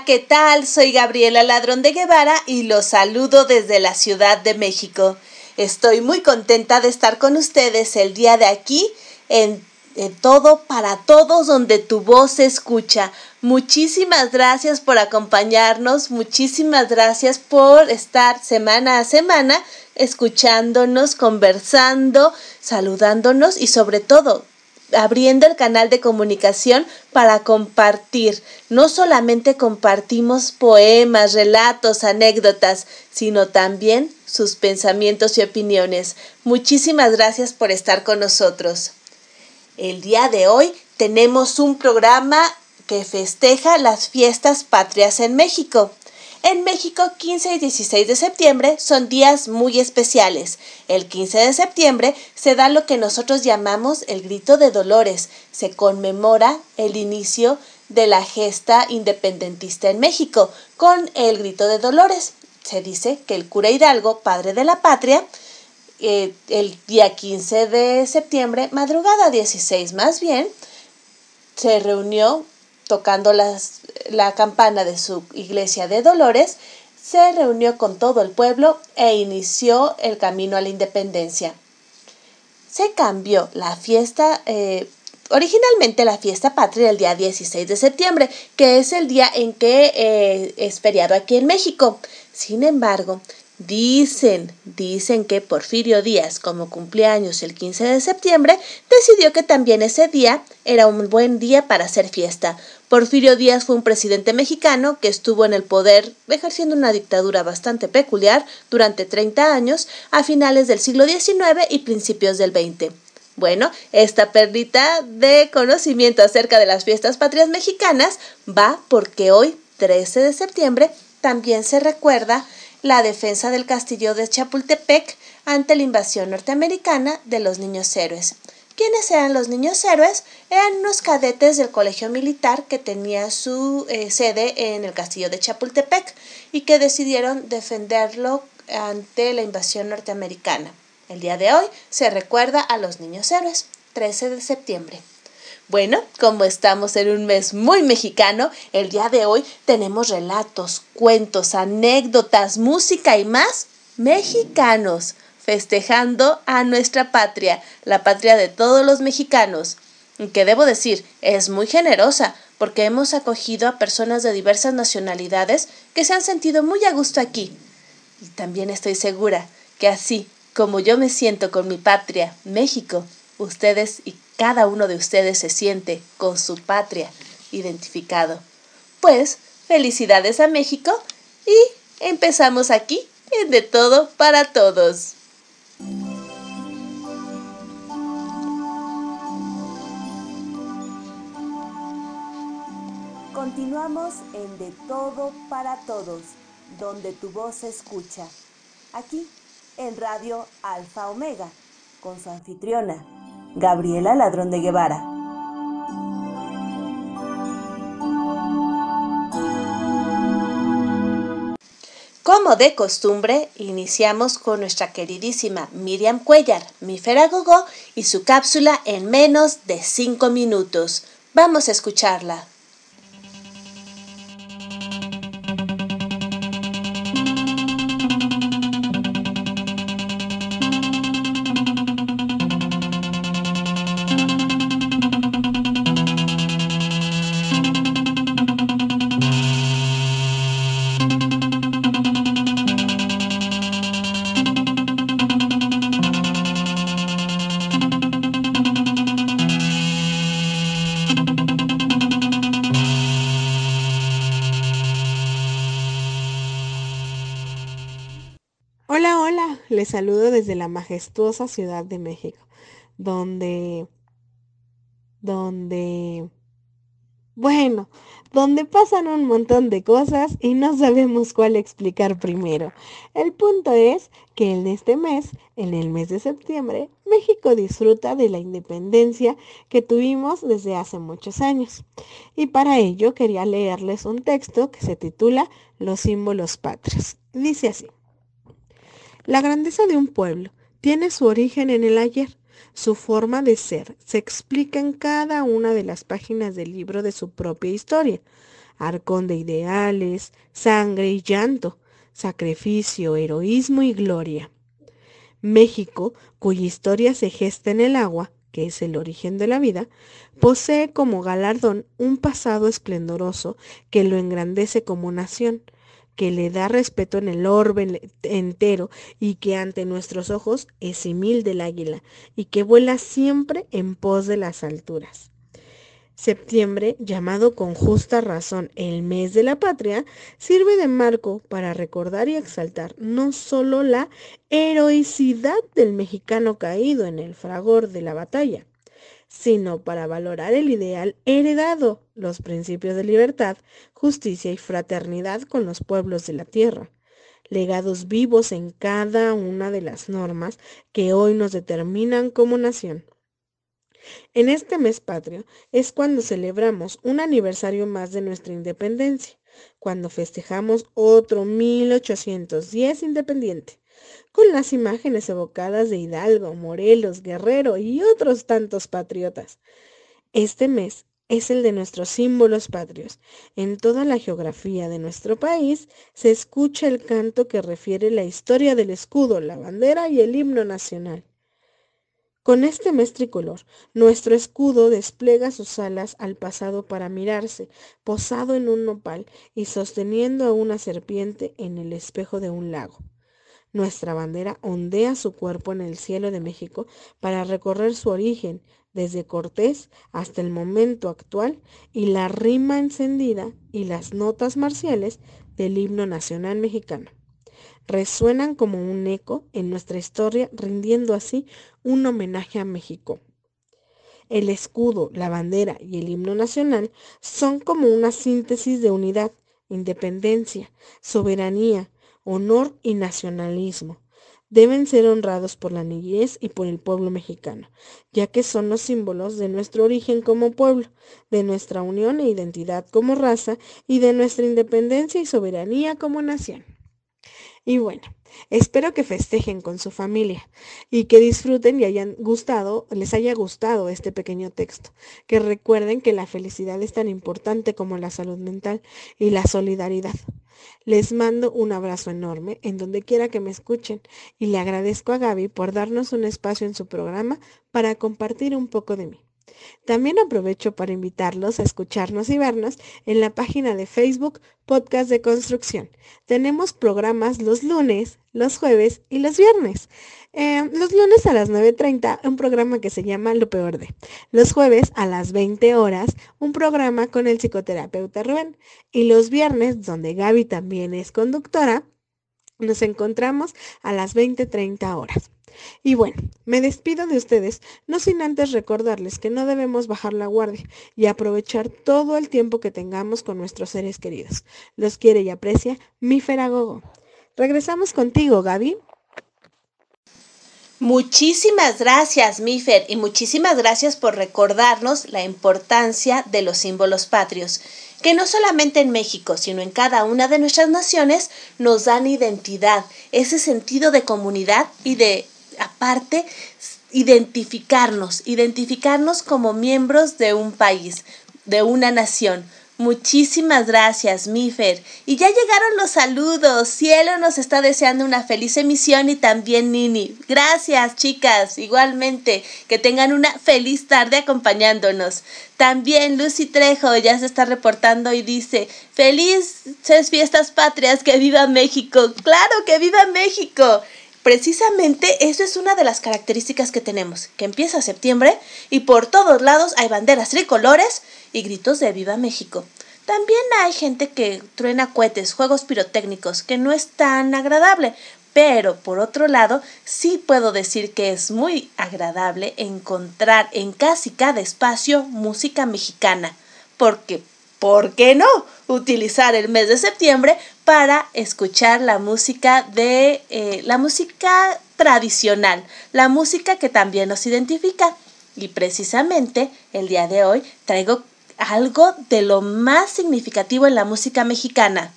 ¿qué tal? Soy Gabriela Ladrón de Guevara y los saludo desde la Ciudad de México. Estoy muy contenta de estar con ustedes el día de aquí en, Todo para Todos donde tu voz se escucha. Muchísimas gracias por acompañarnos, muchísimas gracias por estar semana a semana escuchándonos, conversando, saludándonos y sobre todo abriendo el canal de comunicación para compartir. No solamente compartimos poemas, relatos, anécdotas, sino también sus pensamientos y opiniones. Muchísimas gracias por estar con nosotros. El día de hoy tenemos un programa que festeja las fiestas patrias en México. En México, 15 y 16 de septiembre son días muy especiales. El 15 de septiembre se da lo que nosotros llamamos el grito de Dolores. Se conmemora el inicio de la gesta independentista en México con el grito de Dolores. Se dice que el cura Hidalgo, padre de la patria, eh, el día 15 de septiembre, madrugada 16 más bien, se reunió tocando la campana de su iglesia de Dolores, se reunió con todo el pueblo e inició el camino a la independencia. Se cambió la fiesta, eh, originalmente la fiesta patria el día 16 de septiembre, que es el día en que eh, es feriado aquí en México. Sin embargo, Dicen, dicen que Porfirio Díaz, como cumpleaños el 15 de septiembre, decidió que también ese día era un buen día para hacer fiesta. Porfirio Díaz fue un presidente mexicano que estuvo en el poder ejerciendo una dictadura bastante peculiar durante 30 años a finales del siglo XIX y principios del XX. Bueno, esta perlita de conocimiento acerca de las fiestas patrias mexicanas va porque hoy, 13 de septiembre, también se recuerda la defensa del castillo de Chapultepec ante la invasión norteamericana de los niños héroes. ¿Quiénes eran los niños héroes? Eran unos cadetes del colegio militar que tenía su eh, sede en el castillo de Chapultepec y que decidieron defenderlo ante la invasión norteamericana. El día de hoy se recuerda a los niños héroes, 13 de septiembre. Bueno, como estamos en un mes muy mexicano, el día de hoy tenemos relatos, cuentos, anécdotas, música y más mexicanos, festejando a nuestra patria, la patria de todos los mexicanos. Que debo decir, es muy generosa, porque hemos acogido a personas de diversas nacionalidades que se han sentido muy a gusto aquí. Y también estoy segura que así como yo me siento con mi patria, México, ustedes y cada uno de ustedes se siente con su patria identificado. Pues, felicidades a México y empezamos aquí en De Todo para Todos. Continuamos en De Todo para Todos, donde tu voz se escucha. Aquí, en Radio Alfa Omega, con su anfitriona, Gabriela Ladrón de Guevara. Como de costumbre, iniciamos con nuestra queridísima Miriam Cuellar, mi Feragogo, y su cápsula en menos de 5 minutos. Vamos a escucharla. Saludo desde la majestuosa Ciudad de México, donde, donde, bueno, donde pasan un montón de cosas y no sabemos cuál explicar primero. El punto es que en este mes, en el mes de septiembre, México disfruta de la independencia que tuvimos desde hace muchos años. Y para ello quería leerles un texto que se titula Los símbolos patrios. Dice así. La grandeza de un pueblo tiene su origen en el ayer. Su forma de ser se explica en cada una de las páginas del libro de su propia historia. arcón de ideales, sangre y llanto, sacrificio, heroísmo y gloria. México, cuya historia se gesta en el agua, que es el origen de la vida, posee como galardón un pasado esplendoroso que lo engrandece como nación, que le da respeto en el orbe entero y que ante nuestros ojos es simil del águila y que vuela siempre en pos de las alturas. Septiembre, llamado con justa razón el mes de la patria, sirve de marco para recordar y exaltar no solo la heroicidad del mexicano caído en el fragor de la batalla, sino para valorar el ideal heredado, los principios de libertad, justicia y fraternidad con los pueblos de la tierra, legados vivos en cada una de las normas que hoy nos determinan como nación. En este mes patrio es cuando celebramos un aniversario más de nuestra independencia, cuando festejamos otro 1810 independiente, con las imágenes evocadas de Hidalgo, Morelos, Guerrero y otros tantos patriotas. Este mes es el de nuestros símbolos patrios. En toda la geografía de nuestro país se escucha el canto que refiere la historia del escudo, la bandera y el himno nacional. Con este mes tricolor, nuestro escudo despliega sus alas al pasado para mirarse, posado en un nopal y sosteniendo a una serpiente en el espejo de un lago. Nuestra bandera ondea su cuerpo en el cielo de México para recorrer su origen, desde Cortés hasta el momento actual, y la rima encendida y las notas marciales del himno nacional mexicano resuenan como un eco en nuestra historia, rindiendo así un homenaje a México. El escudo, la bandera y el himno nacional son como una síntesis de unidad, independencia, soberanía, honor y nacionalismo. Deben ser honrados por la niñez y por el pueblo mexicano, ya que son los símbolos de nuestro origen como pueblo, de nuestra unión e identidad como raza y de nuestra independencia y soberanía como nación. Y bueno, espero que festejen con su familia y que disfruten y hayan gustado, les haya gustado este pequeño texto. Que recuerden que la felicidad es tan importante como la salud mental y la solidaridad. Les mando un abrazo enorme en donde quiera que me escuchen y le agradezco a Gaby por darnos un espacio en su programa para compartir un poco de mí. También aprovecho para invitarlos a escucharnos y vernos en la página de Facebook Podcast de Construcción. Tenemos programas los lunes, los jueves y los viernes. Eh, los lunes a las 9.30, un programa que se llama Lo Peor de. Los jueves a las 20 horas, un programa con el psicoterapeuta Rubén. Y los viernes, donde Gaby también es conductora, nos encontramos a las 20.30 horas. Y bueno, me despido de ustedes, no sin antes recordarles que no debemos bajar la guardia y aprovechar todo el tiempo que tengamos con nuestros seres queridos. Los quiere y aprecia mi Feragogo. Regresamos contigo, Gaby. Muchísimas gracias, Mifer, y muchísimas gracias por recordarnos la importancia de los símbolos patrios, que no solamente en México, sino en cada una de nuestras naciones nos dan identidad, ese sentido de comunidad y de aparte, identificarnos, identificarnos como miembros de un país, de una nación. Muchísimas gracias, Mifer. Y ya llegaron los saludos. Cielo nos está deseando una feliz emisión y también Nini. Gracias, chicas. Igualmente, que tengan una feliz tarde acompañándonos. También Lucy Trejo ya se está reportando y dice, felices fiestas patrias, que viva México. Claro, que viva México. Precisamente eso es una de las características que tenemos, que empieza septiembre y por todos lados hay banderas tricolores y gritos de Viva México. También hay gente que truena cohetes, juegos pirotécnicos, que no es tan agradable, pero por otro lado sí puedo decir que es muy agradable encontrar en casi cada espacio música mexicana, porque ¿por qué no? Utilizar el mes de septiembre para escuchar la música de eh, la música tradicional, la música que también nos identifica. Y precisamente el día de hoy traigo algo de lo más significativo en la música mexicana.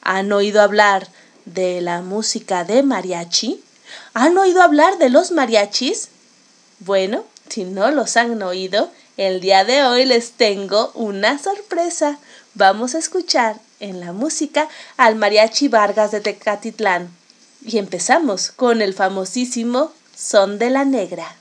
¿Han oído hablar de la música de mariachi? ¿Han oído hablar de los mariachis? Bueno, si no los han oído, el día de hoy les tengo una sorpresa, vamos a escuchar en la música al mariachi Vargas de Tecatitlán. Y empezamos con el famosísimo Son de la Negra.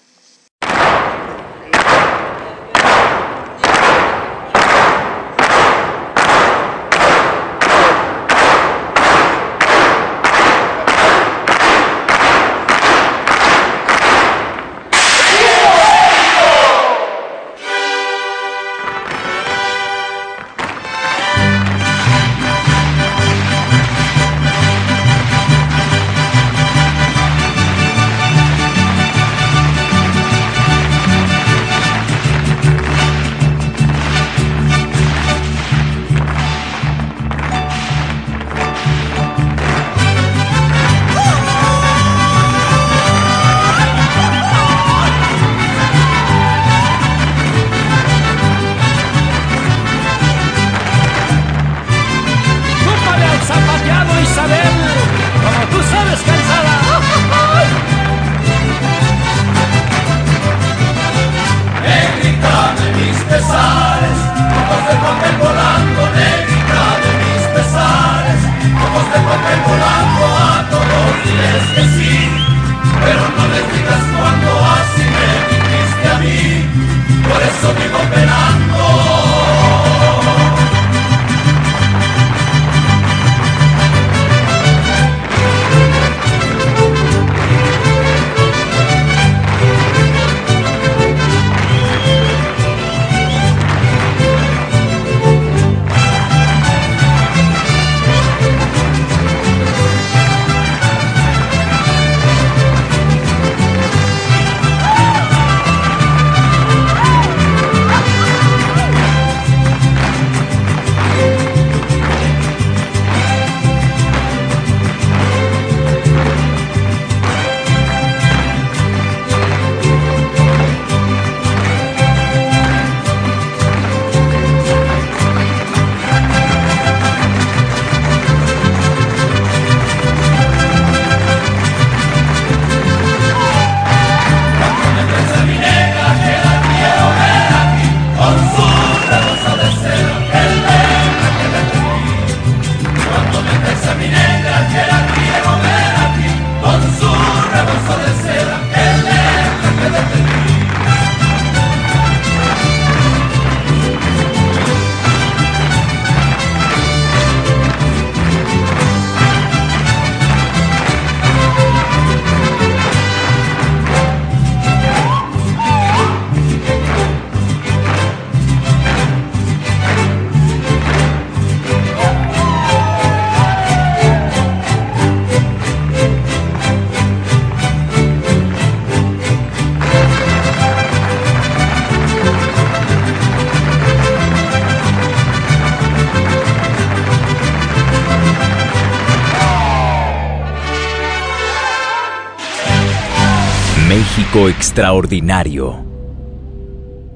Extraordinario.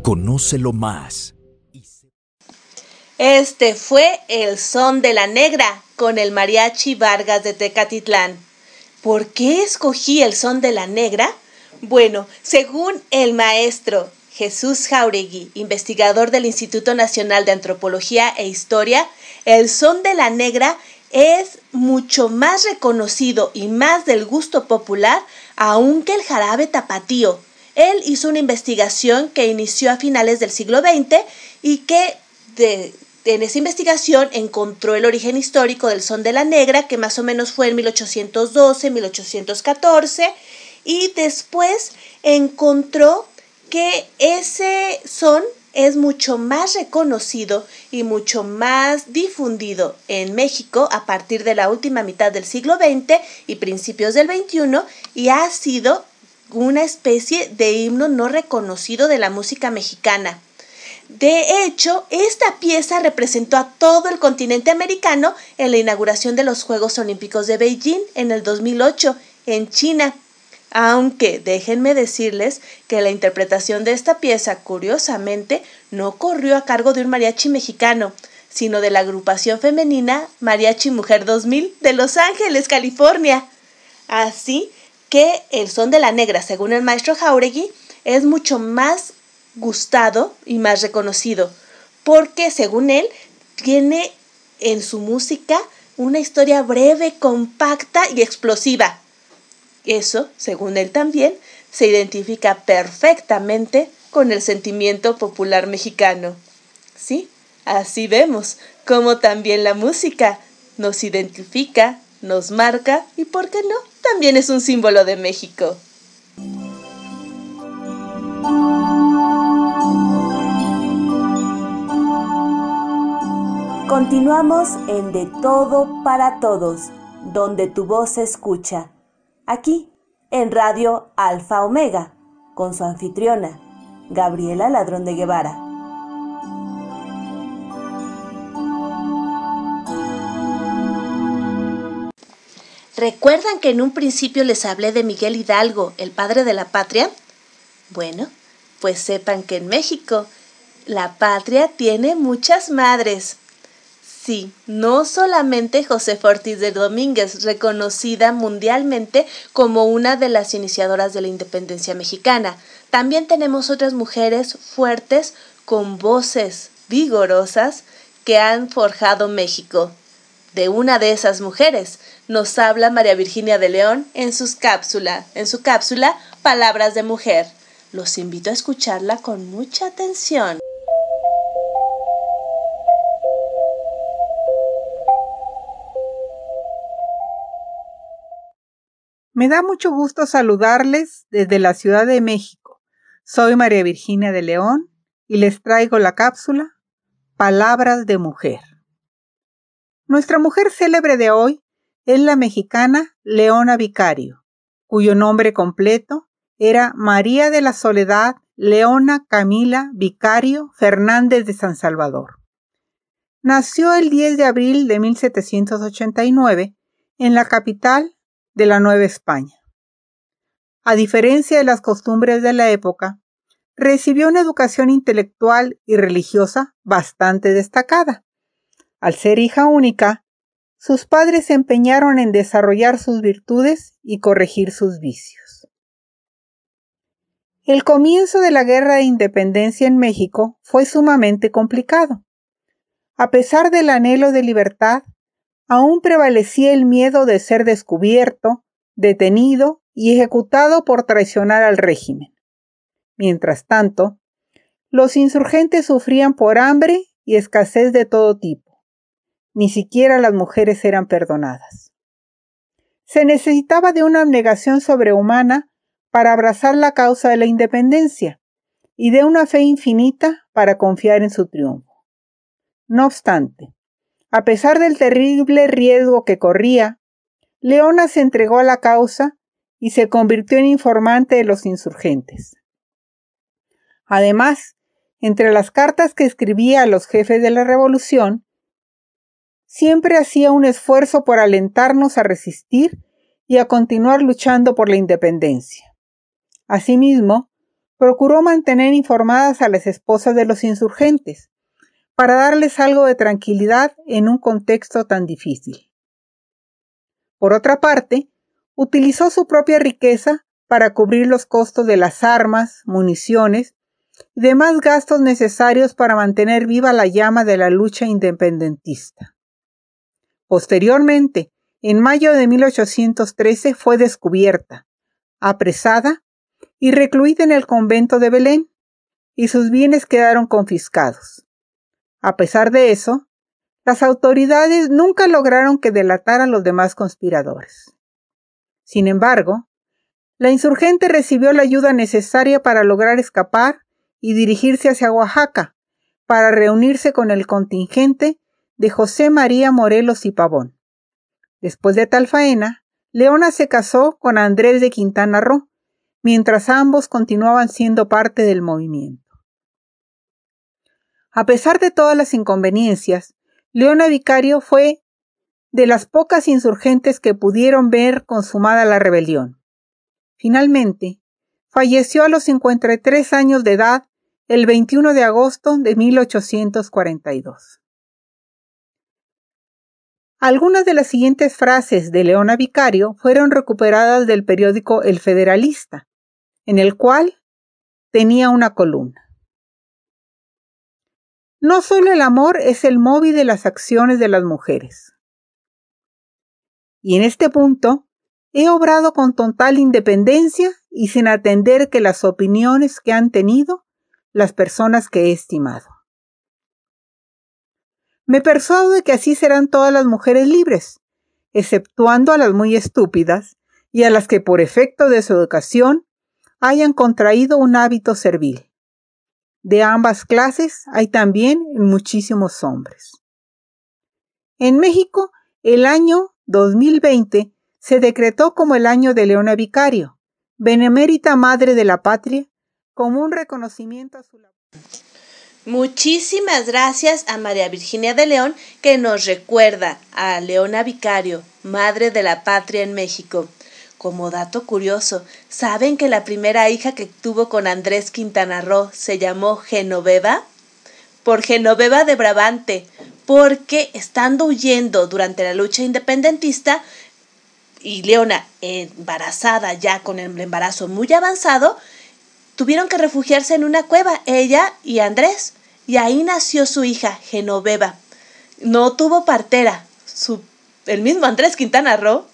Conócelo más. Este fue el son de la negra con el mariachi Vargas de Tecatitlán. ¿Por qué escogí el son de la negra? Bueno, según el maestro Jesús Jauregui, investigador del Instituto Nacional de Antropología e Historia, el son de la negra es mucho más reconocido y más del gusto popular aunque el jarabe tapatío. Él hizo una investigación que inició a finales del siglo XX y que en esa investigación encontró el origen histórico del son de la negra, que más o menos fue en 1812, 1814, y después encontró que ese son es mucho más reconocido y mucho más difundido en México a partir de la última mitad del siglo XX y principios del XXI y ha sido una especie de himno no reconocido de la música mexicana. De hecho, esta pieza representó a todo el continente americano en la inauguración de los Juegos Olímpicos de Beijing en el 2008 en China aunque déjenme decirles que la interpretación de esta pieza, curiosamente, no corrió a cargo de un mariachi mexicano, sino de la agrupación femenina Mariachi Mujer 2000 de Los Ángeles, California. Así que el son de la negra, según el maestro Jauregui, es mucho más gustado y más reconocido, porque según él tiene en su música una historia breve, compacta y explosiva. Eso, según él también, se identifica perfectamente con el sentimiento popular mexicano. Sí, así vemos cómo también la música nos identifica, nos marca y, ¿por qué no?, también es un símbolo de México. Continuamos en De Todo para Todos, donde tu voz se escucha. Aquí, en Radio Alfa Omega, con su anfitriona, Gabriela Ladrón de Guevara. ¿Recuerdan que en un principio les hablé de Miguel Hidalgo, el padre de la patria? Bueno, pues sepan que en México la patria tiene muchas madres. Sí, no solamente José Ortiz de Domínguez, reconocida mundialmente como una de las iniciadoras de la independencia mexicana. También tenemos otras mujeres fuertes con voces vigorosas que han forjado México. De una de esas mujeres nos habla María Virginia de León en sus cápsula, en su cápsula Palabras de Mujer. Los invito a escucharla con mucha atención. Me da mucho gusto saludarles desde la Ciudad de México. Soy María Virginia de León y les traigo la cápsula Palabras de Mujer. Nuestra mujer célebre de hoy es la mexicana Leona Vicario, cuyo nombre completo era María de la Soledad Leona Camila Vicario Fernández de San Salvador. Nació el 10 de abril de 1789 en la capital de la Nueva España. A diferencia de las costumbres de la época, recibió una educación intelectual y religiosa bastante destacada. Al ser hija única, sus padres se empeñaron en desarrollar sus virtudes y corregir sus vicios. El comienzo de la Guerra de Independencia en México fue sumamente complicado. A pesar del anhelo de libertad, aún prevalecía el miedo de ser descubierto, detenido y ejecutado por traicionar al régimen. Mientras tanto, los insurgentes sufrían por hambre y escasez de todo tipo. Ni siquiera las mujeres eran perdonadas. Se necesitaba de una abnegación sobrehumana para abrazar la causa de la independencia y de una fe infinita para confiar en su triunfo. No obstante, a pesar del terrible riesgo que corría, Leona se entregó a la causa y se convirtió en informante de los insurgentes. Además, entre las cartas que escribía a los jefes de la revolución, siempre hacía un esfuerzo por alentarnos a resistir y a continuar luchando por la independencia. Asimismo, procuró mantener informadas a las esposas de los insurgentes, para darles algo de tranquilidad en un contexto tan difícil. Por otra parte, utilizó su propia riqueza para cubrir los costos de las armas, municiones y demás gastos necesarios para mantener viva la llama de la lucha independentista. Posteriormente, en mayo de 1813 fue descubierta, apresada y recluida en el convento de Belén, y sus bienes quedaron confiscados. A pesar de eso, las autoridades nunca lograron que delatara a los demás conspiradores. Sin embargo, la insurgente recibió la ayuda necesaria para lograr escapar y dirigirse hacia Oaxaca, para reunirse con el contingente de José María Morelos y Pavón. Después de tal faena, Leona se casó con Andrés de Quintana Roo, mientras ambos continuaban siendo parte del movimiento. A pesar de todas las inconveniencias, Leona Vicario fue de las pocas insurgentes que pudieron ver consumada la rebelión. Finalmente, falleció a los 53 años de edad el 21 de agosto de 1842. Algunas de las siguientes frases de Leona Vicario fueron recuperadas del periódico El Federalista, en el cual tenía una columna. No solo el amor es el móvil de las acciones de las mujeres. Y en este punto, he obrado con total independencia y sin atender que las opiniones que han tenido las personas que he estimado. Me persuado de que así serán todas las mujeres libres, exceptuando a las muy estúpidas y a las que por efecto de su educación hayan contraído un hábito servil. De ambas clases hay también muchísimos hombres. En México, el año 2020 se decretó como el año de Leona Vicario, benemérita madre de la patria, como un reconocimiento a su labor. Muchísimas gracias a María Virginia de León que nos recuerda a Leona Vicario, Madre de la Patria en México. Como dato curioso, ¿saben que la primera hija que tuvo con Andrés Quintana Roo se llamó Genoveva? Por Genoveva de Brabante, porque estando huyendo durante la lucha independentista y Leona embarazada ya con el embarazo muy avanzado, tuvieron que refugiarse en una cueva, ella y Andrés, y ahí nació su hija, Genoveva. No tuvo partera, el mismo Andrés Quintana Roo,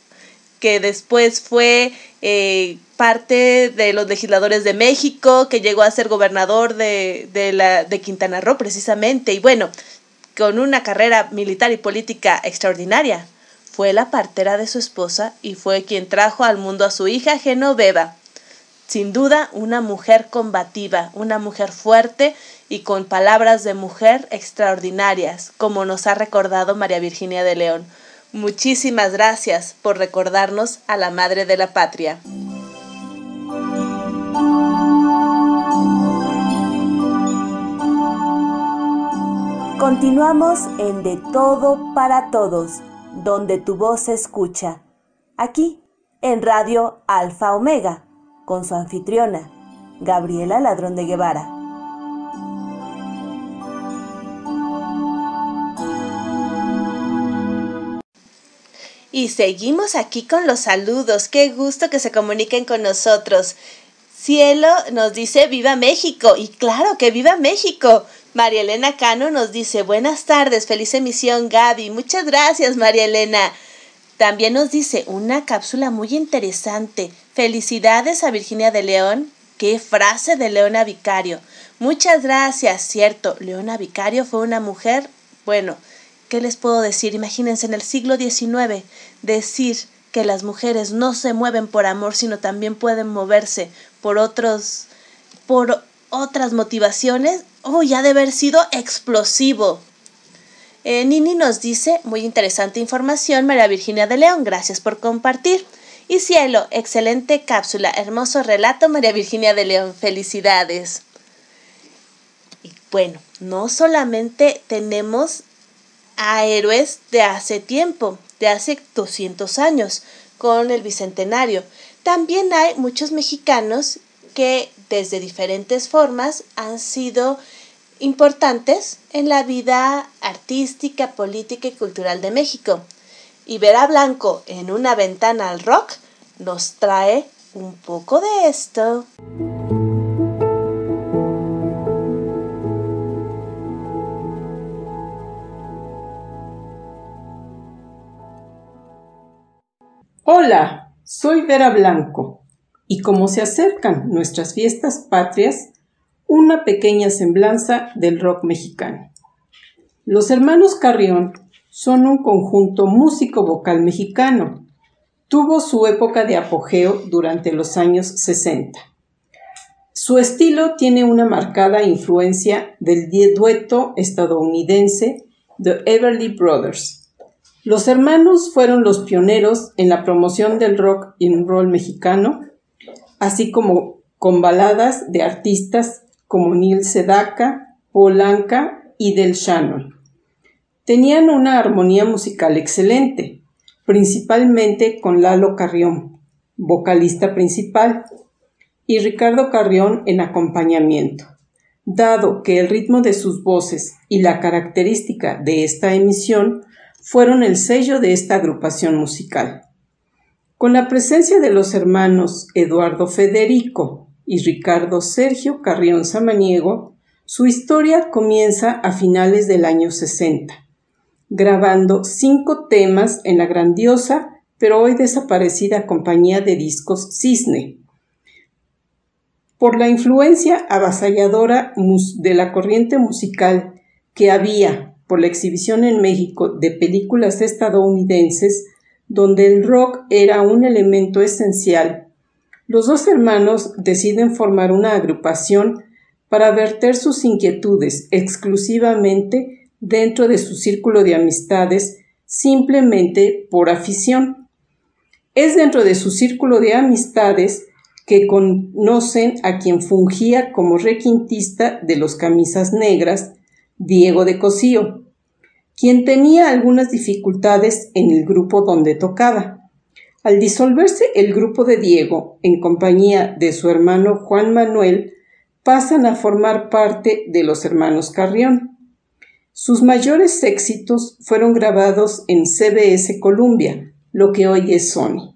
que después fue eh, parte de los legisladores de México, que llegó a ser gobernador de, de, la, de Quintana Roo precisamente, y bueno, con una carrera militar y política extraordinaria. Fue la partera de su esposa y fue quien trajo al mundo a su hija Genoveva. Sin duda, una mujer combativa, una mujer fuerte y con palabras de mujer extraordinarias, como nos ha recordado María Virginia de León. Muchísimas gracias por recordarnos a la Madre de la Patria. Continuamos en De Todo para Todos, donde tu voz se escucha. Aquí, en Radio Alfa Omega con su anfitriona, Gabriela Ladrón de Guevara. Y seguimos aquí con los saludos. Qué gusto que se comuniquen con nosotros. Cielo nos dice Viva México. Y claro que Viva México. María Elena Cano nos dice Buenas tardes, feliz emisión Gaby. Muchas gracias María Elena. También nos dice una cápsula muy interesante. Felicidades a Virginia de León. Qué frase de Leona Vicario. Muchas gracias, cierto. Leona Vicario fue una mujer, bueno, ¿qué les puedo decir? Imagínense en el siglo XIX decir que las mujeres no se mueven por amor, sino también pueden moverse por otros, por otras motivaciones. Oh, ya de haber sido explosivo. Eh, Nini nos dice, muy interesante información, María Virginia de León, gracias por compartir. Y Cielo, excelente cápsula, hermoso relato, María Virginia de León, felicidades. Y bueno, no solamente tenemos a héroes de hace tiempo, de hace 200 años, con el Bicentenario, también hay muchos mexicanos que desde diferentes formas han sido importantes en la vida artística, política y cultural de México. Y ver a Blanco en una ventana al rock nos trae un poco de esto. Hola, soy Vera Blanco y como se acercan nuestras fiestas patrias, una pequeña semblanza del rock mexicano. Los hermanos Carrión son un conjunto músico-vocal mexicano. Tuvo su época de apogeo durante los años 60. Su estilo tiene una marcada influencia del dueto estadounidense The Everly Brothers. Los hermanos fueron los pioneros en la promoción del rock and roll mexicano, así como con baladas de artistas como Neil Sedaka, Polanca y Del Shannon. Tenían una armonía musical excelente, principalmente con Lalo Carrión, vocalista principal, y Ricardo Carrión en acompañamiento, dado que el ritmo de sus voces y la característica de esta emisión fueron el sello de esta agrupación musical. Con la presencia de los hermanos Eduardo Federico, y Ricardo Sergio Carrión Samaniego, Su historia comienza a finales del año 60, grabando cinco temas en la grandiosa pero hoy desaparecida compañía de discos Cisne. Por la influencia avasalladora de la corriente musical que había por la exhibición en México de películas estadounidenses donde el rock era un elemento esencial, los dos hermanos deciden formar una agrupación para verter sus inquietudes exclusivamente dentro de su círculo de amistades simplemente por afición. Es dentro de su círculo de amistades que conocen a quien fungía como requintista de los camisas negras, Diego de Cosío, quien tenía algunas dificultades en el grupo donde tocaba. Al disolverse el grupo de Diego, en compañía de su hermano Juan Manuel, pasan a formar parte de los hermanos Carrión. Sus mayores éxitos fueron grabados en CBS Columbia, lo que hoy es Sony.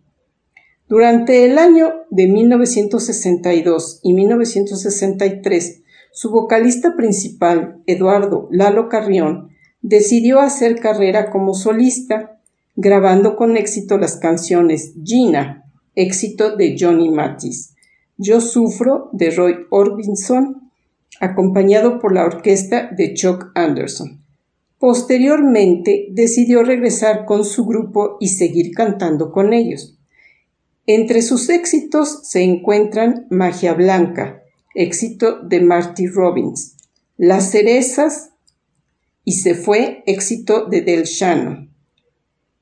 Durante el año de 1962 y 1963, su vocalista principal, Eduardo Lalo Carrión, decidió hacer carrera como solista, grabando con éxito las canciones Gina, éxito de Johnny Mathis, yo sufro de Roy Orbison, acompañado por la orquesta de Chuck Anderson. Posteriormente decidió regresar con su grupo y seguir cantando con ellos. Entre sus éxitos se encuentran Magia Blanca, éxito de Marty Robbins, Las Cerezas y Se fue, éxito de Del Shannon,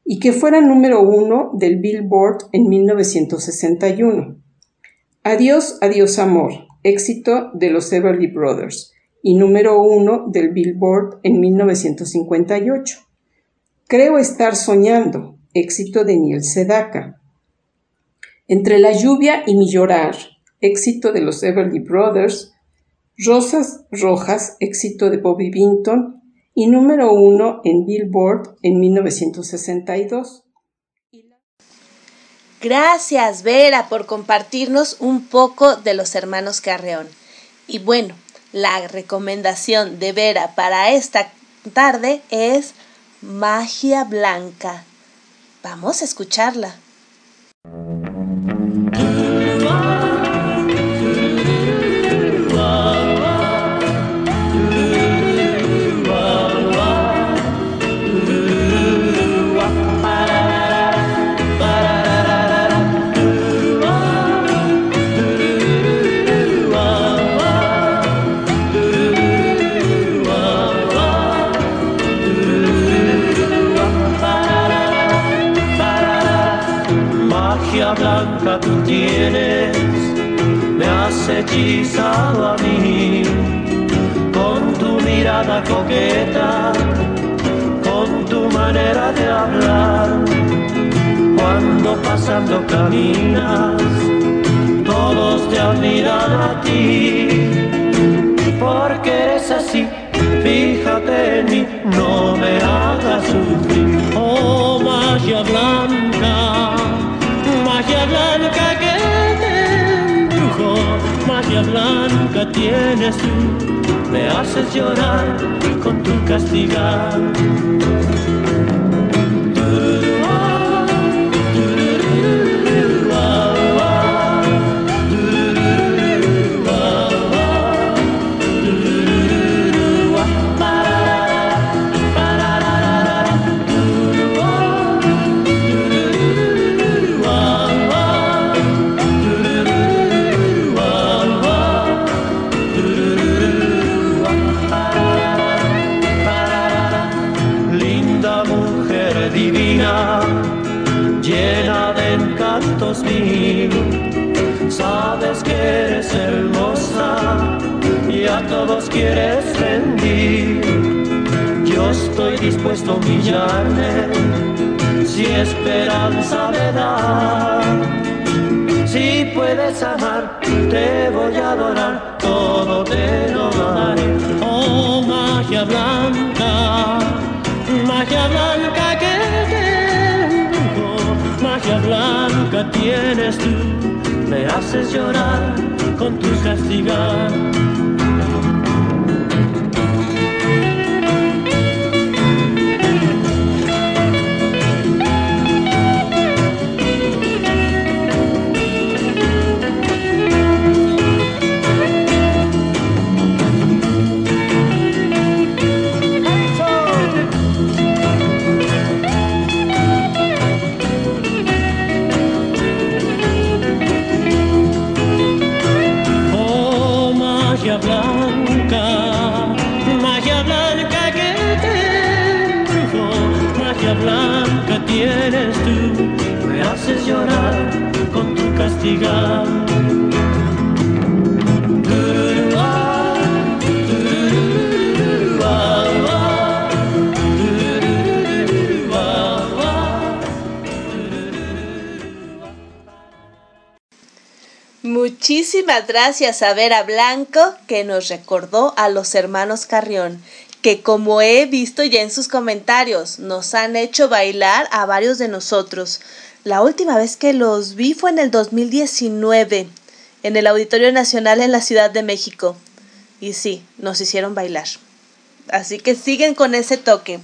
y que fuera número uno del Billboard en 1961. Adiós, adiós amor, éxito de los Everly Brothers y número uno del Billboard en 1958. Creo estar soñando, éxito de Neil Sedaka. Entre la lluvia y mi llorar, éxito de los Everly Brothers. Rosas Rojas, éxito de Bobby Binton y número uno en Billboard en 1962. Gracias, Vera, por compartirnos un poco de los hermanos Carreón. Y bueno, la recomendación de Vera para esta tarde es Magia Blanca. Vamos a escucharla. Mirada coqueta, con tu manera de hablar. Cuando pasando caminas, todos te admiran a ti, porque eres así. Fíjate en mí, no me hagas sufrir. Oh, magia blanca, magia blanca magia blanca tienes tú, me haces llorar con tu castigar. Gracias a Vera Blanco que nos recordó a los hermanos Carrión, que como he visto ya en sus comentarios, nos han hecho bailar a varios de nosotros. La última vez que los vi fue en el 2019, en el Auditorio Nacional en la Ciudad de México. Y sí, nos hicieron bailar. Así que siguen con ese toque.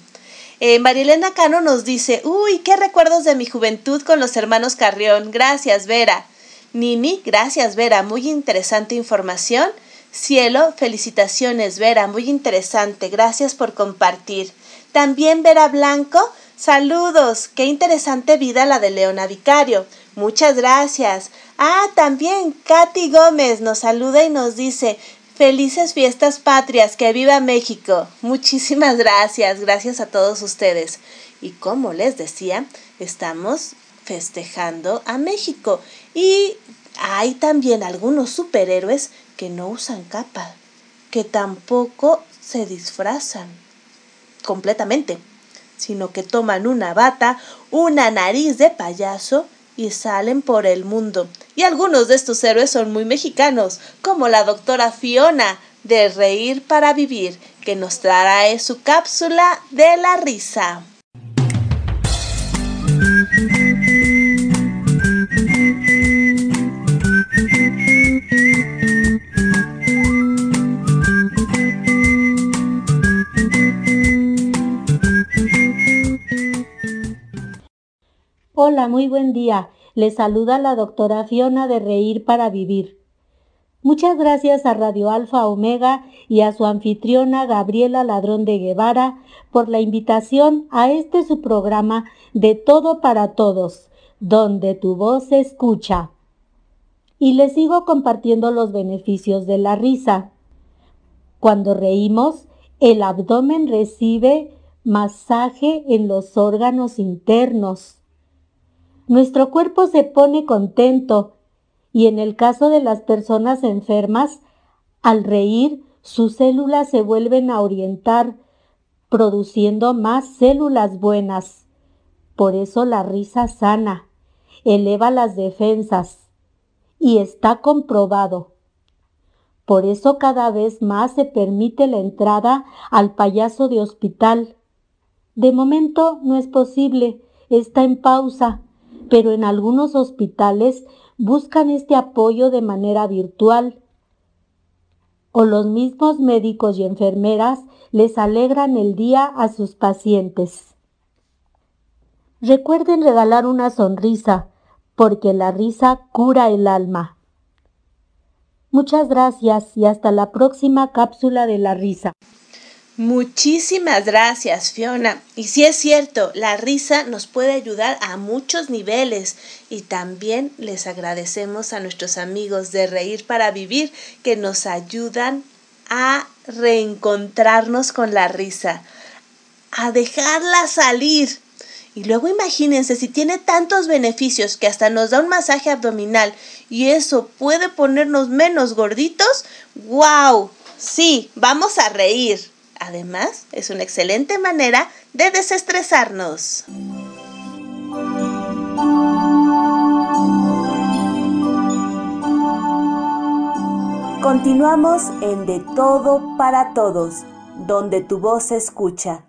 Eh, Marilena Cano nos dice, uy, qué recuerdos de mi juventud con los hermanos Carrión. Gracias, Vera. Nini, gracias Vera, muy interesante información. Cielo, felicitaciones Vera, muy interesante, gracias por compartir. También Vera Blanco, saludos, qué interesante vida la de Leona Vicario. Muchas gracias. Ah, también Katy Gómez nos saluda y nos dice, felices fiestas patrias, que viva México. Muchísimas gracias, gracias a todos ustedes. Y como les decía, estamos festejando a México. Y hay también algunos superhéroes que no usan capa, que tampoco se disfrazan completamente, sino que toman una bata, una nariz de payaso y salen por el mundo. Y algunos de estos héroes son muy mexicanos, como la doctora Fiona de Reír para Vivir, que nos trae su cápsula de la risa. Hola, muy buen día. Le saluda la doctora Fiona de Reír para Vivir. Muchas gracias a Radio Alfa Omega y a su anfitriona Gabriela Ladrón de Guevara por la invitación a este su programa de Todo para Todos, donde tu voz se escucha. Y les sigo compartiendo los beneficios de la risa. Cuando reímos, el abdomen recibe masaje en los órganos internos nuestro cuerpo se pone contento y en el caso de las personas enfermas, al reír, sus células se vuelven a orientar, produciendo más células buenas. Por eso la risa sana eleva las defensas y está comprobado. Por eso cada vez más se permite la entrada al payaso de hospital. De momento no es posible, está en pausa pero en algunos hospitales buscan este apoyo de manera virtual o los mismos médicos y enfermeras les alegran el día a sus pacientes. Recuerden regalar una sonrisa, porque la risa cura el alma. Muchas gracias y hasta la próxima cápsula de la risa. Muchísimas gracias, Fiona. Y sí es cierto, la risa nos puede ayudar a muchos niveles y también les agradecemos a nuestros amigos de Reír para Vivir que nos ayudan a reencontrarnos con la risa, a dejarla salir. Y luego imagínense si tiene tantos beneficios que hasta nos da un masaje abdominal y eso puede ponernos menos gorditos. ¡Wow! Sí, vamos a reír. Además, es una excelente manera de desestresarnos. Continuamos en De Todo para Todos, donde tu voz se escucha.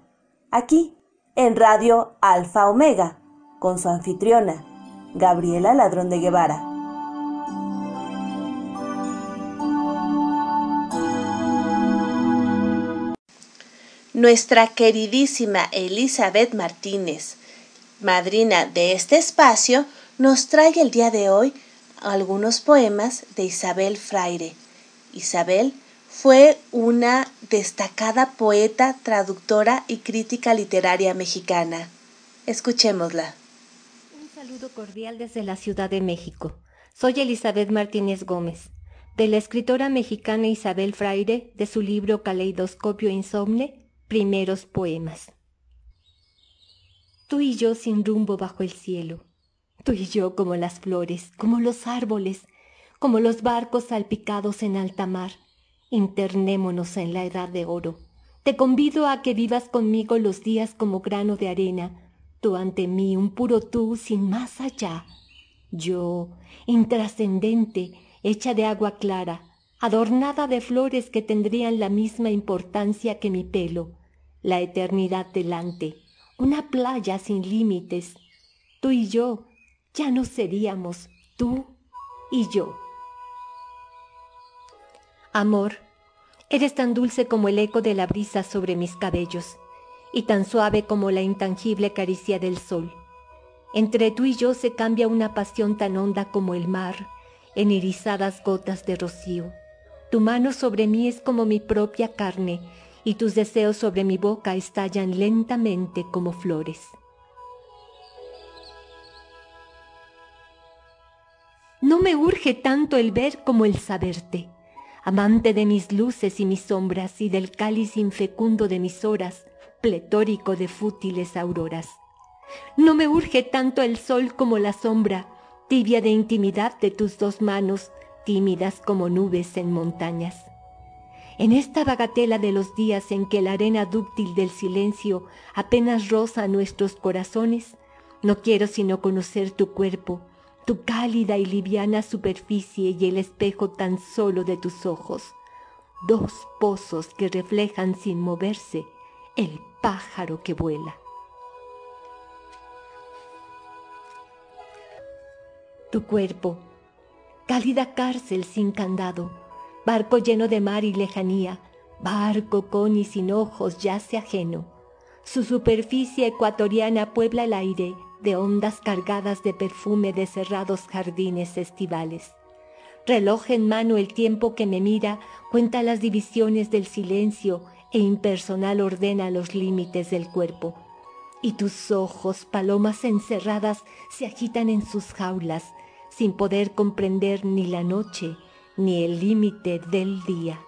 Aquí, en Radio Alfa Omega, con su anfitriona, Gabriela Ladrón de Guevara. Nuestra queridísima Elizabeth Martínez, madrina de este espacio, nos trae el día de hoy algunos poemas de Isabel Fraire. Isabel fue una destacada poeta, traductora y crítica literaria mexicana. Escuchémosla. Un saludo cordial desde la Ciudad de México. Soy Elizabeth Martínez Gómez, de la escritora mexicana Isabel Fraire, de su libro Caleidoscopio Insomne, Primeros poemas. Tú y yo sin rumbo bajo el cielo, Tú y yo como las flores, como los árboles, como los barcos salpicados en alta mar. Internémonos en la edad de oro. Te convido a que vivas conmigo los días como grano de arena, tú ante mí un puro tú sin más allá. Yo, intrascendente, hecha de agua clara, adornada de flores que tendrían la misma importancia que mi pelo, la eternidad delante, una playa sin límites. Tú y yo ya no seríamos tú y yo. Amor, eres tan dulce como el eco de la brisa sobre mis cabellos, y tan suave como la intangible caricia del sol. Entre tú y yo se cambia una pasión tan honda como el mar, en irisadas gotas de rocío. Tu mano sobre mí es como mi propia carne, y tus deseos sobre mi boca estallan lentamente como flores. No me urge tanto el ver como el saberte, amante de mis luces y mis sombras y del cáliz infecundo de mis horas, pletórico de fútiles auroras. No me urge tanto el sol como la sombra, tibia de intimidad de tus dos manos, tímidas como nubes en montañas. En esta bagatela de los días en que la arena dúctil del silencio apenas roza nuestros corazones, no quiero sino conocer tu cuerpo, tu cálida y liviana superficie y el espejo tan solo de tus ojos, dos pozos que reflejan sin moverse el pájaro que vuela. Tu cuerpo, cálida cárcel sin candado, barco lleno de mar y lejanía, barco con y sin ojos yace ajeno. Su superficie ecuatoriana puebla el aire de ondas cargadas de perfume de cerrados jardines estivales. Reloj en mano el tiempo que me mira cuenta las divisiones del silencio e impersonal ordena los límites del cuerpo. Y tus ojos, palomas encerradas, se agitan en sus jaulas, sin poder comprender ni la noche ni el límite del día.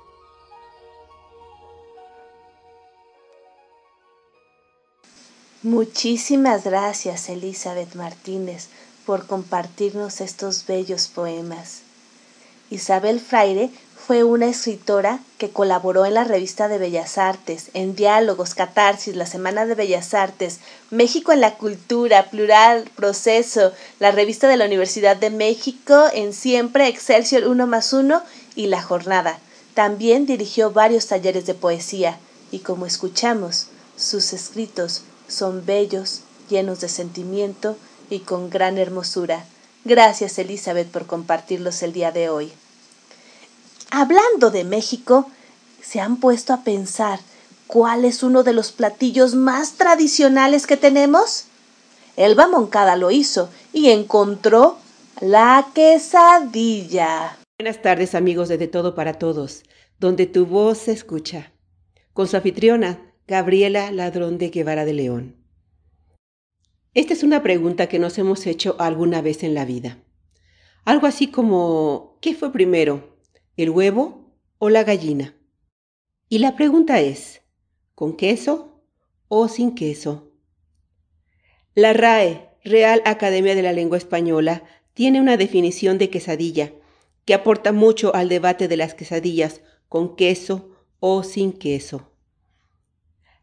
Muchísimas gracias, Elizabeth Martínez, por compartirnos estos bellos poemas. Isabel Fraire fue una escritora que colaboró en la revista de Bellas Artes, en Diálogos, Catarsis, la Semana de Bellas Artes, México en la Cultura, Plural, Proceso, la revista de la Universidad de México, en Siempre, Excelsior 1 más 1 y La Jornada. También dirigió varios talleres de poesía y como escuchamos, sus escritos son bellos, llenos de sentimiento y con gran hermosura. Gracias Elizabeth por compartirlos el día de hoy. Hablando de México, ¿se han puesto a pensar cuál es uno de los platillos más tradicionales que tenemos? Elba Moncada lo hizo y encontró la quesadilla. Buenas tardes amigos de De Todo para Todos, donde tu voz se escucha. Con su anfitriona, Gabriela Ladrón de Guevara de León. Esta es una pregunta que nos hemos hecho alguna vez en la vida. Algo así como, ¿qué fue primero? El huevo o la gallina. Y la pregunta es, ¿con queso o sin queso? La RAE, Real Academia de la Lengua Española, tiene una definición de quesadilla que aporta mucho al debate de las quesadillas con queso o sin queso.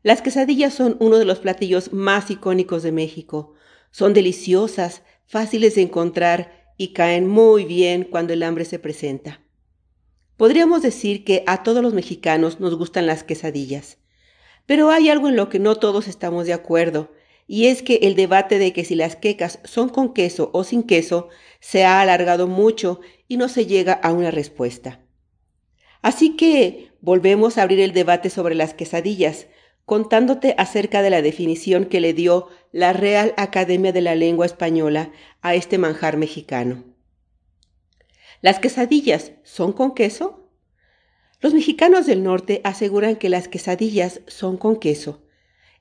Las quesadillas son uno de los platillos más icónicos de México. Son deliciosas, fáciles de encontrar y caen muy bien cuando el hambre se presenta. Podríamos decir que a todos los mexicanos nos gustan las quesadillas, pero hay algo en lo que no todos estamos de acuerdo, y es que el debate de que si las quecas son con queso o sin queso se ha alargado mucho y no se llega a una respuesta. Así que volvemos a abrir el debate sobre las quesadillas, contándote acerca de la definición que le dio la Real Academia de la Lengua Española a este manjar mexicano. ¿Las quesadillas son con queso? Los mexicanos del norte aseguran que las quesadillas son con queso.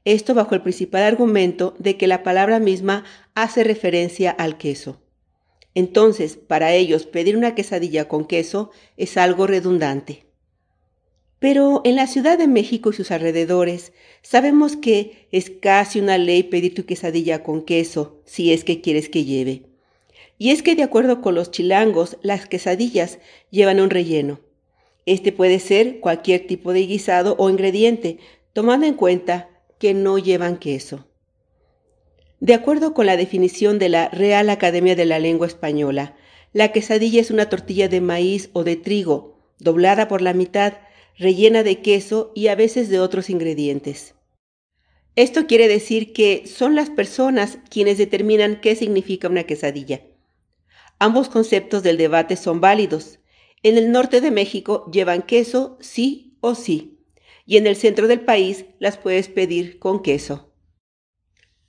Esto bajo el principal argumento de que la palabra misma hace referencia al queso. Entonces, para ellos, pedir una quesadilla con queso es algo redundante. Pero en la Ciudad de México y sus alrededores sabemos que es casi una ley pedir tu quesadilla con queso si es que quieres que lleve. Y es que de acuerdo con los chilangos, las quesadillas llevan un relleno. Este puede ser cualquier tipo de guisado o ingrediente, tomando en cuenta que no llevan queso. De acuerdo con la definición de la Real Academia de la Lengua Española, la quesadilla es una tortilla de maíz o de trigo, doblada por la mitad, rellena de queso y a veces de otros ingredientes. Esto quiere decir que son las personas quienes determinan qué significa una quesadilla. Ambos conceptos del debate son válidos. En el norte de México llevan queso sí o sí, y en el centro del país las puedes pedir con queso.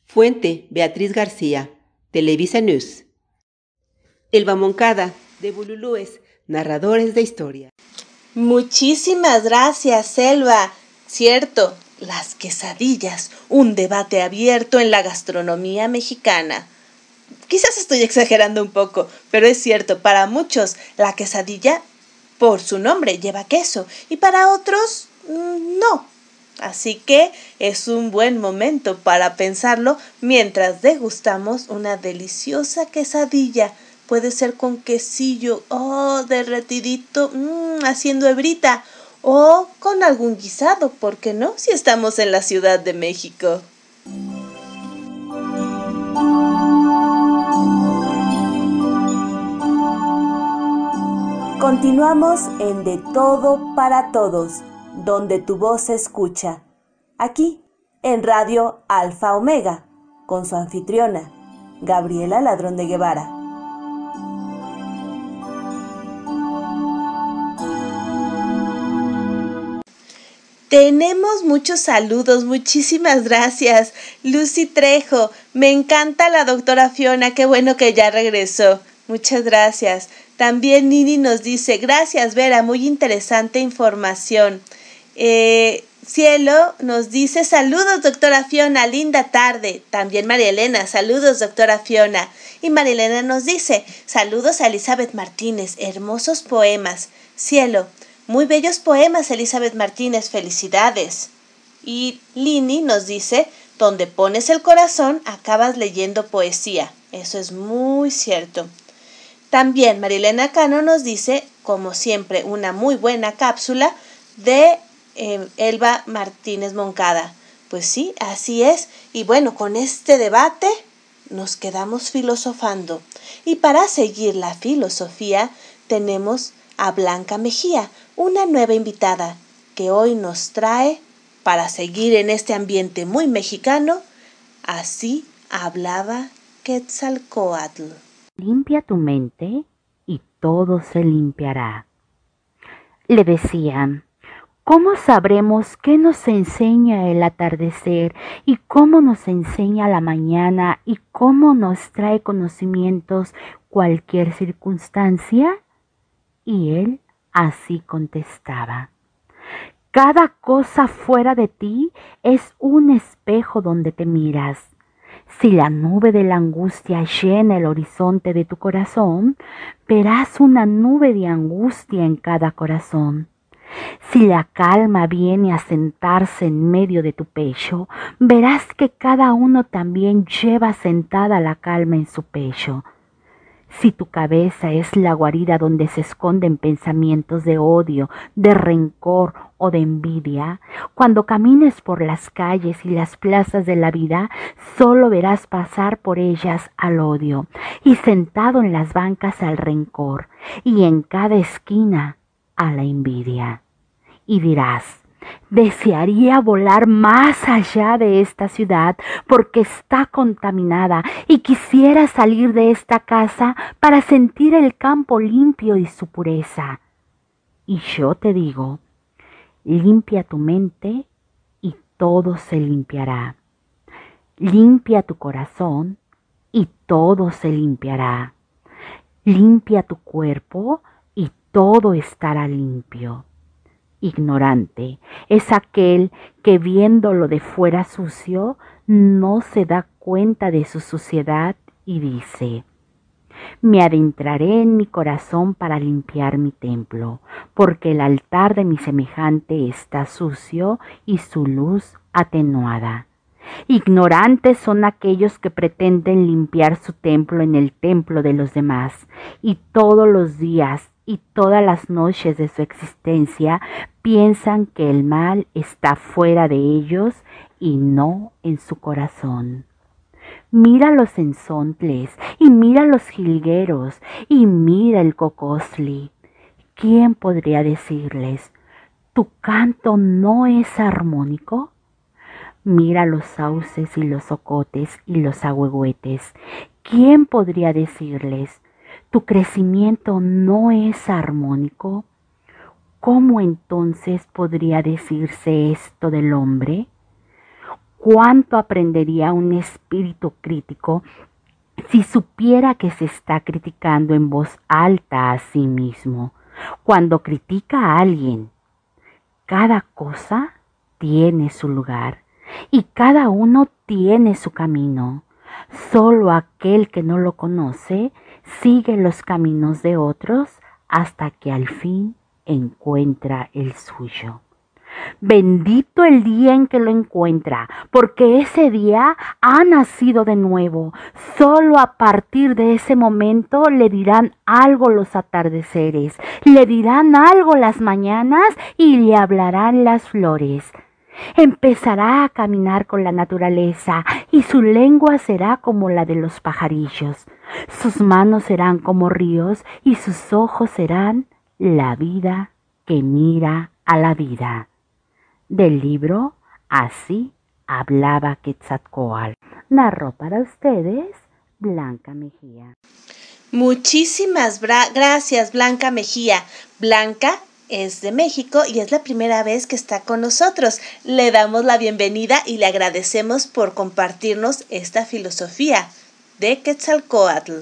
Fuente, Beatriz García, Televisa News. Elba Moncada, de Bululúes, narradores de historia. Muchísimas gracias, Elba. Cierto, las quesadillas, un debate abierto en la gastronomía mexicana. Quizás estoy exagerando un poco, pero es cierto, para muchos la quesadilla, por su nombre, lleva queso y para otros mm, no. Así que es un buen momento para pensarlo mientras degustamos una deliciosa quesadilla. Puede ser con quesillo, oh, derretidito, mmm, haciendo hebrita, o con algún guisado, ¿por qué no? Si estamos en la Ciudad de México. Continuamos en De Todo para Todos donde tu voz se escucha, aquí en Radio Alfa Omega, con su anfitriona, Gabriela Ladrón de Guevara. Tenemos muchos saludos, muchísimas gracias. Lucy Trejo, me encanta la doctora Fiona, qué bueno que ya regresó. Muchas gracias. También Nini nos dice, gracias Vera, muy interesante información. Eh, Cielo nos dice saludos doctora Fiona, linda tarde. También María Elena, saludos doctora Fiona. Y María Elena nos dice saludos a Elizabeth Martínez, hermosos poemas. Cielo, muy bellos poemas Elizabeth Martínez, felicidades. Y Lini nos dice, donde pones el corazón acabas leyendo poesía. Eso es muy cierto. También Marilena Cano nos dice, como siempre, una muy buena cápsula de Em, Elba Martínez Moncada. Pues sí, así es. Y bueno, con este debate nos quedamos filosofando. Y para seguir la filosofía tenemos a Blanca Mejía, una nueva invitada que hoy nos trae para seguir en este ambiente muy mexicano. Así hablaba Quetzalcoatl. Limpia tu mente y todo se limpiará. Le decían, ¿Cómo sabremos qué nos enseña el atardecer y cómo nos enseña la mañana y cómo nos trae conocimientos cualquier circunstancia? Y él así contestaba. Cada cosa fuera de ti es un espejo donde te miras. Si la nube de la angustia llena el horizonte de tu corazón, verás una nube de angustia en cada corazón. Si la calma viene a sentarse en medio de tu pecho, verás que cada uno también lleva sentada la calma en su pecho. Si tu cabeza es la guarida donde se esconden pensamientos de odio, de rencor o de envidia, cuando camines por las calles y las plazas de la vida, solo verás pasar por ellas al odio, y sentado en las bancas al rencor, y en cada esquina a la envidia. Y dirás, desearía volar más allá de esta ciudad porque está contaminada y quisiera salir de esta casa para sentir el campo limpio y su pureza. Y yo te digo, limpia tu mente y todo se limpiará. Limpia tu corazón y todo se limpiará. Limpia tu cuerpo todo estará limpio. Ignorante es aquel que viéndolo de fuera sucio no se da cuenta de su suciedad y dice, me adentraré en mi corazón para limpiar mi templo, porque el altar de mi semejante está sucio y su luz atenuada. Ignorantes son aquellos que pretenden limpiar su templo en el templo de los demás y todos los días y todas las noches de su existencia piensan que el mal está fuera de ellos y no en su corazón. Mira los ensontles y mira los jilgueros y mira el cocosli. ¿Quién podría decirles, tu canto no es armónico? Mira los sauces y los ocotes y los agüehuetes. ¿Quién podría decirles, tu crecimiento no es armónico? ¿Cómo entonces podría decirse esto del hombre? ¿Cuánto aprendería un espíritu crítico si supiera que se está criticando en voz alta a sí mismo? Cuando critica a alguien, cada cosa tiene su lugar y cada uno tiene su camino. Solo aquel que no lo conoce sigue los caminos de otros hasta que al fin encuentra el suyo. Bendito el día en que lo encuentra, porque ese día ha nacido de nuevo. Solo a partir de ese momento le dirán algo los atardeceres, le dirán algo las mañanas y le hablarán las flores. Empezará a caminar con la naturaleza y su lengua será como la de los pajarillos. Sus manos serán como ríos y sus ojos serán la vida que mira a la vida. Del libro Así hablaba Quetzalcoatl. Narró para ustedes Blanca Mejía. Muchísimas gracias, Blanca Mejía. Blanca es de México y es la primera vez que está con nosotros. Le damos la bienvenida y le agradecemos por compartirnos esta filosofía de Quetzalcoatl.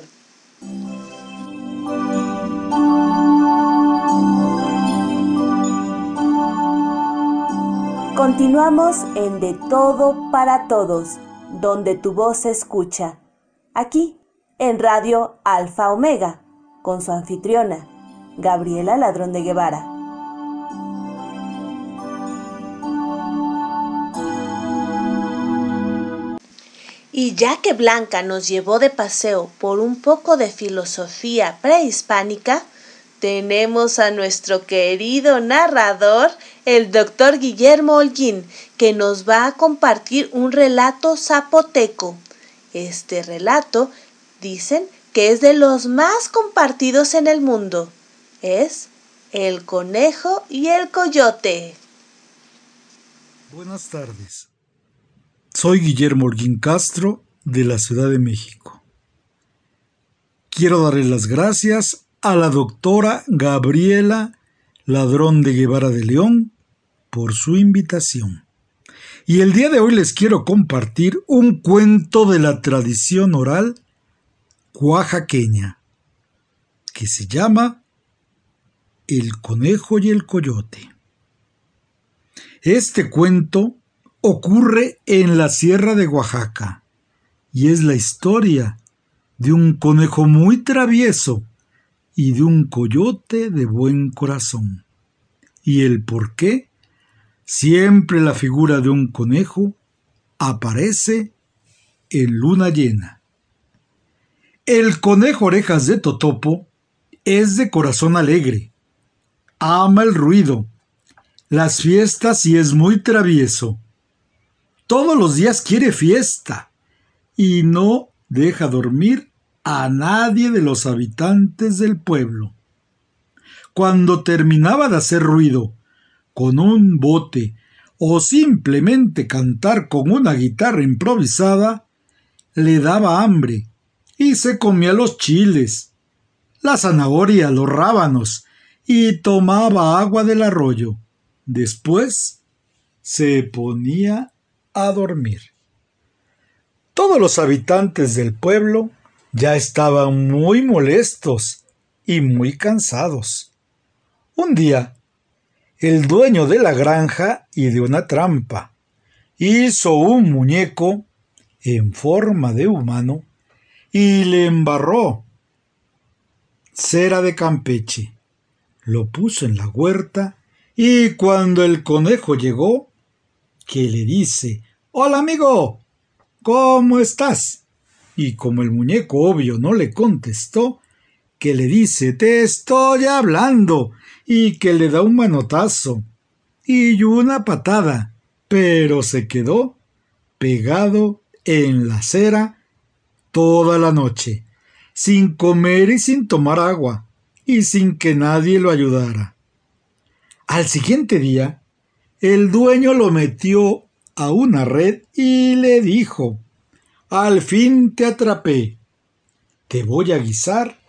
Continuamos en De Todo para Todos, donde tu voz se escucha. Aquí, en Radio Alfa Omega, con su anfitriona, Gabriela Ladrón de Guevara. Y ya que Blanca nos llevó de paseo por un poco de filosofía prehispánica, tenemos a nuestro querido narrador, el doctor Guillermo Holguín, que nos va a compartir un relato zapoteco. Este relato, dicen, que es de los más compartidos en el mundo. Es El conejo y el coyote. Buenas tardes. Soy Guillermo Orguín Castro de la Ciudad de México. Quiero darle las gracias a la doctora Gabriela Ladrón de Guevara de León por su invitación. Y el día de hoy les quiero compartir un cuento de la tradición oral oaxaqueña que se llama El conejo y el coyote. Este cuento ocurre en la Sierra de Oaxaca y es la historia de un conejo muy travieso y de un coyote de buen corazón. Y el por qué siempre la figura de un conejo aparece en luna llena. El conejo orejas de Totopo es de corazón alegre, ama el ruido, las fiestas y es muy travieso todos los días quiere fiesta y no deja dormir a nadie de los habitantes del pueblo. Cuando terminaba de hacer ruido con un bote o simplemente cantar con una guitarra improvisada, le daba hambre y se comía los chiles, la zanahoria, los rábanos y tomaba agua del arroyo. Después se ponía a dormir. Todos los habitantes del pueblo ya estaban muy molestos y muy cansados. Un día, el dueño de la granja y de una trampa hizo un muñeco en forma de humano y le embarró cera de Campeche. Lo puso en la huerta y cuando el conejo llegó, que le dice Hola amigo, ¿cómo estás? Y como el muñeco obvio no le contestó, que le dice te estoy hablando y que le da un manotazo y una patada, pero se quedó pegado en la acera toda la noche, sin comer y sin tomar agua, y sin que nadie lo ayudara. Al siguiente día, el dueño lo metió a una red y le dijo, Al fin te atrapé. Te voy a guisar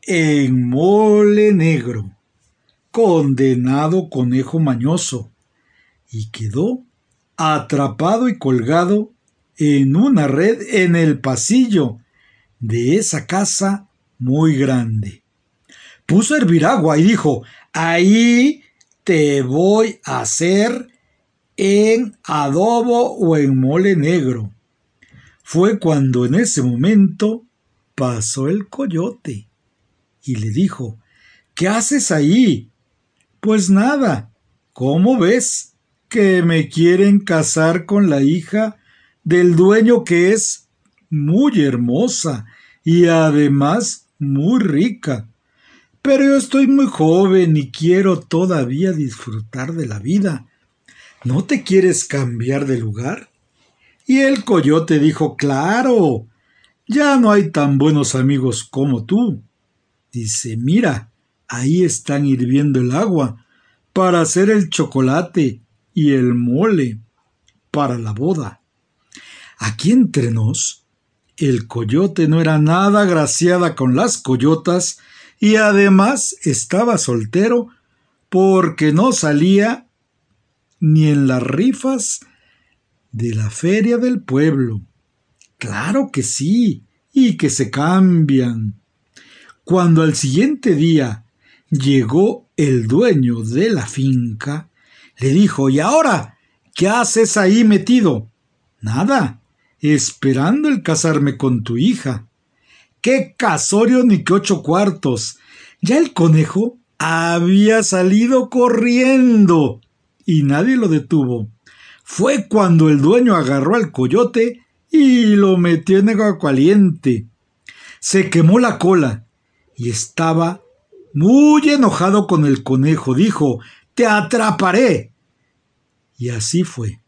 en mole negro. Condenado conejo mañoso. Y quedó atrapado y colgado en una red en el pasillo de esa casa muy grande. Puso a hervir agua y dijo, ahí te voy a hacer en adobo o en mole negro. Fue cuando en ese momento pasó el coyote y le dijo, ¿qué haces ahí? Pues nada, ¿cómo ves que me quieren casar con la hija del dueño que es muy hermosa y además muy rica? Pero yo estoy muy joven y quiero todavía disfrutar de la vida. ¿No te quieres cambiar de lugar? Y el coyote dijo, claro, ya no hay tan buenos amigos como tú. Dice, mira, ahí están hirviendo el agua para hacer el chocolate y el mole para la boda. Aquí entre nos, el coyote no era nada graciada con las coyotas y además estaba soltero porque no salía ni en las rifas de la feria del pueblo. Claro que sí, y que se cambian. Cuando al siguiente día llegó el dueño de la finca, le dijo, ¿y ahora qué haces ahí metido? Nada, esperando el casarme con tu hija qué casorio ni qué ocho cuartos. Ya el conejo había salido corriendo y nadie lo detuvo. Fue cuando el dueño agarró al coyote y lo metió en agua caliente. Se quemó la cola y estaba muy enojado con el conejo. Dijo, te atraparé. Y así fue.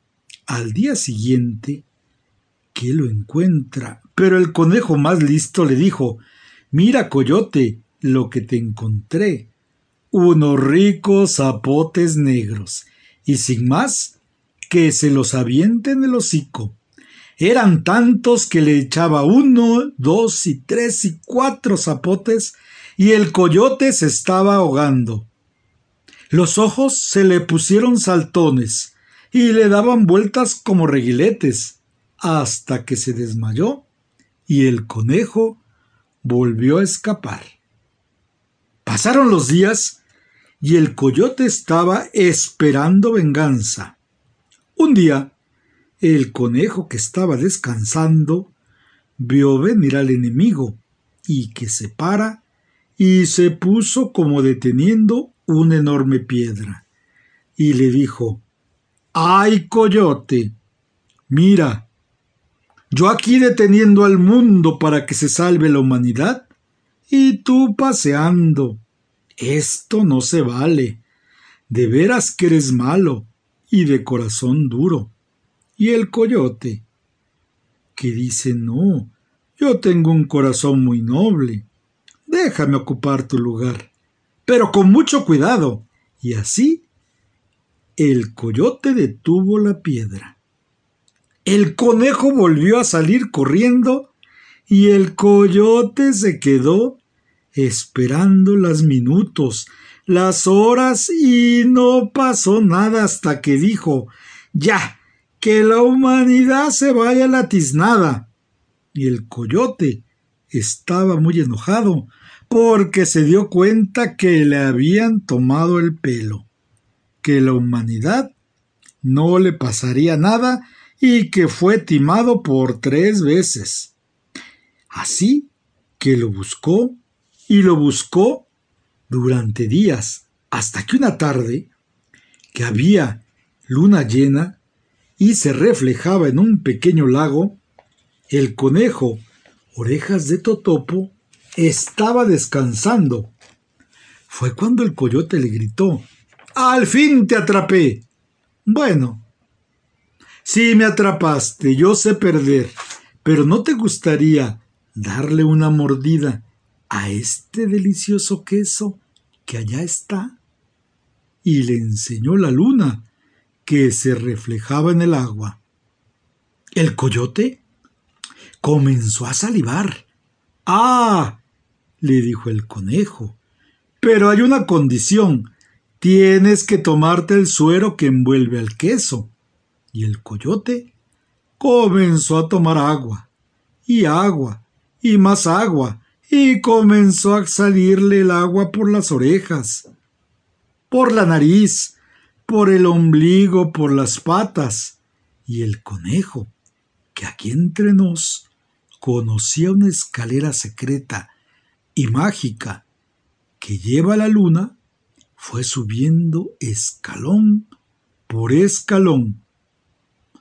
Al día siguiente, que lo encuentra pero el conejo más listo le dijo Mira, coyote, lo que te encontré. Unos ricos zapotes negros. Y sin más, que se los aviente en el hocico. Eran tantos que le echaba uno, dos y tres y cuatro zapotes, y el coyote se estaba ahogando. Los ojos se le pusieron saltones y le daban vueltas como reguiletes, hasta que se desmayó y el conejo volvió a escapar. Pasaron los días y el coyote estaba esperando venganza. Un día, el conejo que estaba descansando vio venir al enemigo y que se para y se puso como deteniendo una enorme piedra y le dijo ¡Ay, coyote! Mira, yo aquí deteniendo al mundo para que se salve la humanidad y tú paseando. Esto no se vale. De veras que eres malo y de corazón duro. Y el coyote, que dice no, yo tengo un corazón muy noble. Déjame ocupar tu lugar, pero con mucho cuidado. Y así el coyote detuvo la piedra. El conejo volvió a salir corriendo y el coyote se quedó esperando los minutos, las horas y no pasó nada hasta que dijo ya, que la humanidad se vaya a la tiznada. Y el coyote estaba muy enojado porque se dio cuenta que le habían tomado el pelo, que la humanidad no le pasaría nada y que fue timado por tres veces. Así que lo buscó y lo buscó durante días, hasta que una tarde, que había luna llena, y se reflejaba en un pequeño lago, el conejo, orejas de totopo, estaba descansando. Fue cuando el coyote le gritó Al fin te atrapé. Bueno, si me atrapaste, yo sé perder, pero ¿no te gustaría darle una mordida a este delicioso queso que allá está? Y le enseñó la luna, que se reflejaba en el agua. El coyote comenzó a salivar. Ah, le dijo el conejo, pero hay una condición. Tienes que tomarte el suero que envuelve al queso y el coyote comenzó a tomar agua, y agua, y más agua, y comenzó a salirle el agua por las orejas, por la nariz, por el ombligo, por las patas, y el conejo, que aquí entre nos conocía una escalera secreta y mágica que lleva a la luna, fue subiendo escalón por escalón.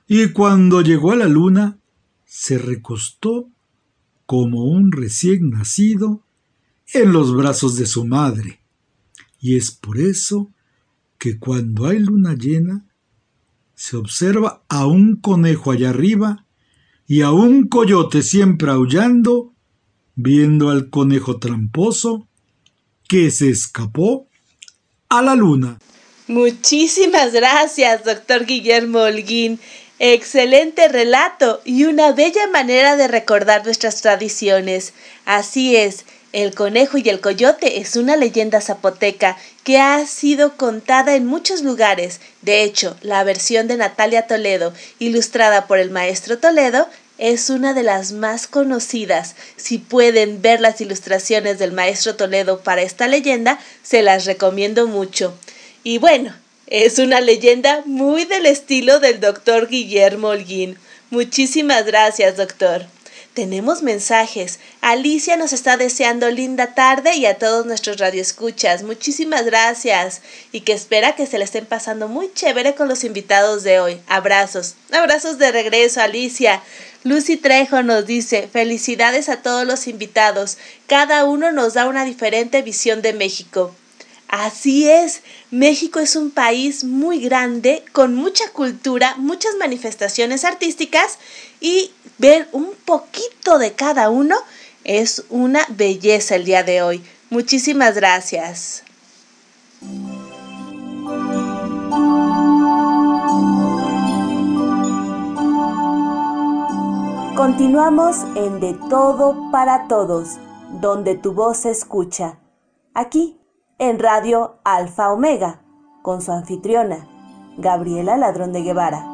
Y cuando llegó a la luna se recostó como un recién nacido en los brazos de su madre. Y es por eso que cuando hay luna llena se observa a un conejo allá arriba y a un coyote siempre aullando, viendo al conejo tramposo que se escapó a la luna. Muchísimas gracias, doctor Guillermo Holguín. Excelente relato y una bella manera de recordar nuestras tradiciones. Así es, el conejo y el coyote es una leyenda zapoteca que ha sido contada en muchos lugares. De hecho, la versión de Natalia Toledo, ilustrada por el maestro Toledo, es una de las más conocidas. Si pueden ver las ilustraciones del maestro Toledo para esta leyenda, se las recomiendo mucho. Y bueno, es una leyenda muy del estilo del doctor Guillermo Holguín. Muchísimas gracias, doctor. Tenemos mensajes. Alicia nos está deseando linda tarde y a todos nuestros radioescuchas. Muchísimas gracias. Y que espera que se le estén pasando muy chévere con los invitados de hoy. Abrazos. Abrazos de regreso, Alicia. Lucy Trejo nos dice, felicidades a todos los invitados. Cada uno nos da una diferente visión de México. Así es, México es un país muy grande, con mucha cultura, muchas manifestaciones artísticas y ver un poquito de cada uno es una belleza el día de hoy. Muchísimas gracias. Continuamos en De Todo para Todos, donde tu voz se escucha. Aquí en Radio Alfa Omega, con su anfitriona, Gabriela Ladrón de Guevara.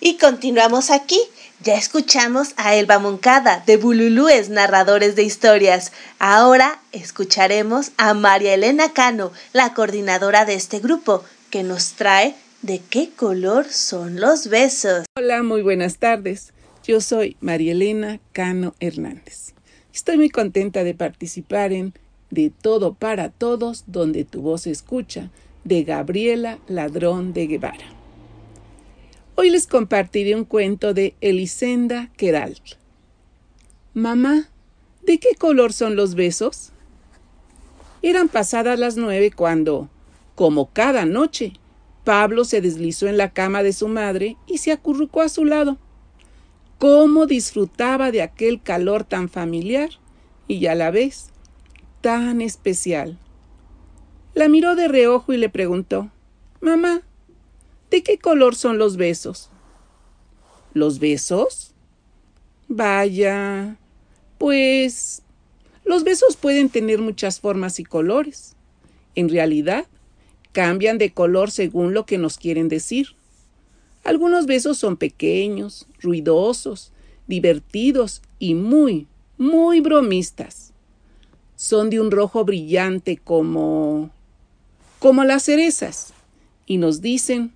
Y continuamos aquí. Ya escuchamos a Elba Moncada de Bululúes Narradores de Historias. Ahora escucharemos a María Elena Cano, la coordinadora de este grupo, que nos trae de qué color son los besos. Hola, muy buenas tardes. Yo soy María Elena Cano Hernández. Estoy muy contenta de participar en De Todo para Todos, donde tu voz se escucha, de Gabriela Ladrón de Guevara. Hoy les compartiré un cuento de Elisenda Queralt. Mamá, ¿de qué color son los besos? Eran pasadas las nueve cuando, como cada noche, Pablo se deslizó en la cama de su madre y se acurrucó a su lado cómo disfrutaba de aquel calor tan familiar y a la vez tan especial. La miró de reojo y le preguntó Mamá, ¿de qué color son los besos? ¿Los besos? Vaya. Pues. Los besos pueden tener muchas formas y colores. En realidad, cambian de color según lo que nos quieren decir. Algunos besos son pequeños, ruidosos, divertidos y muy, muy bromistas. Son de un rojo brillante como... como las cerezas, y nos dicen,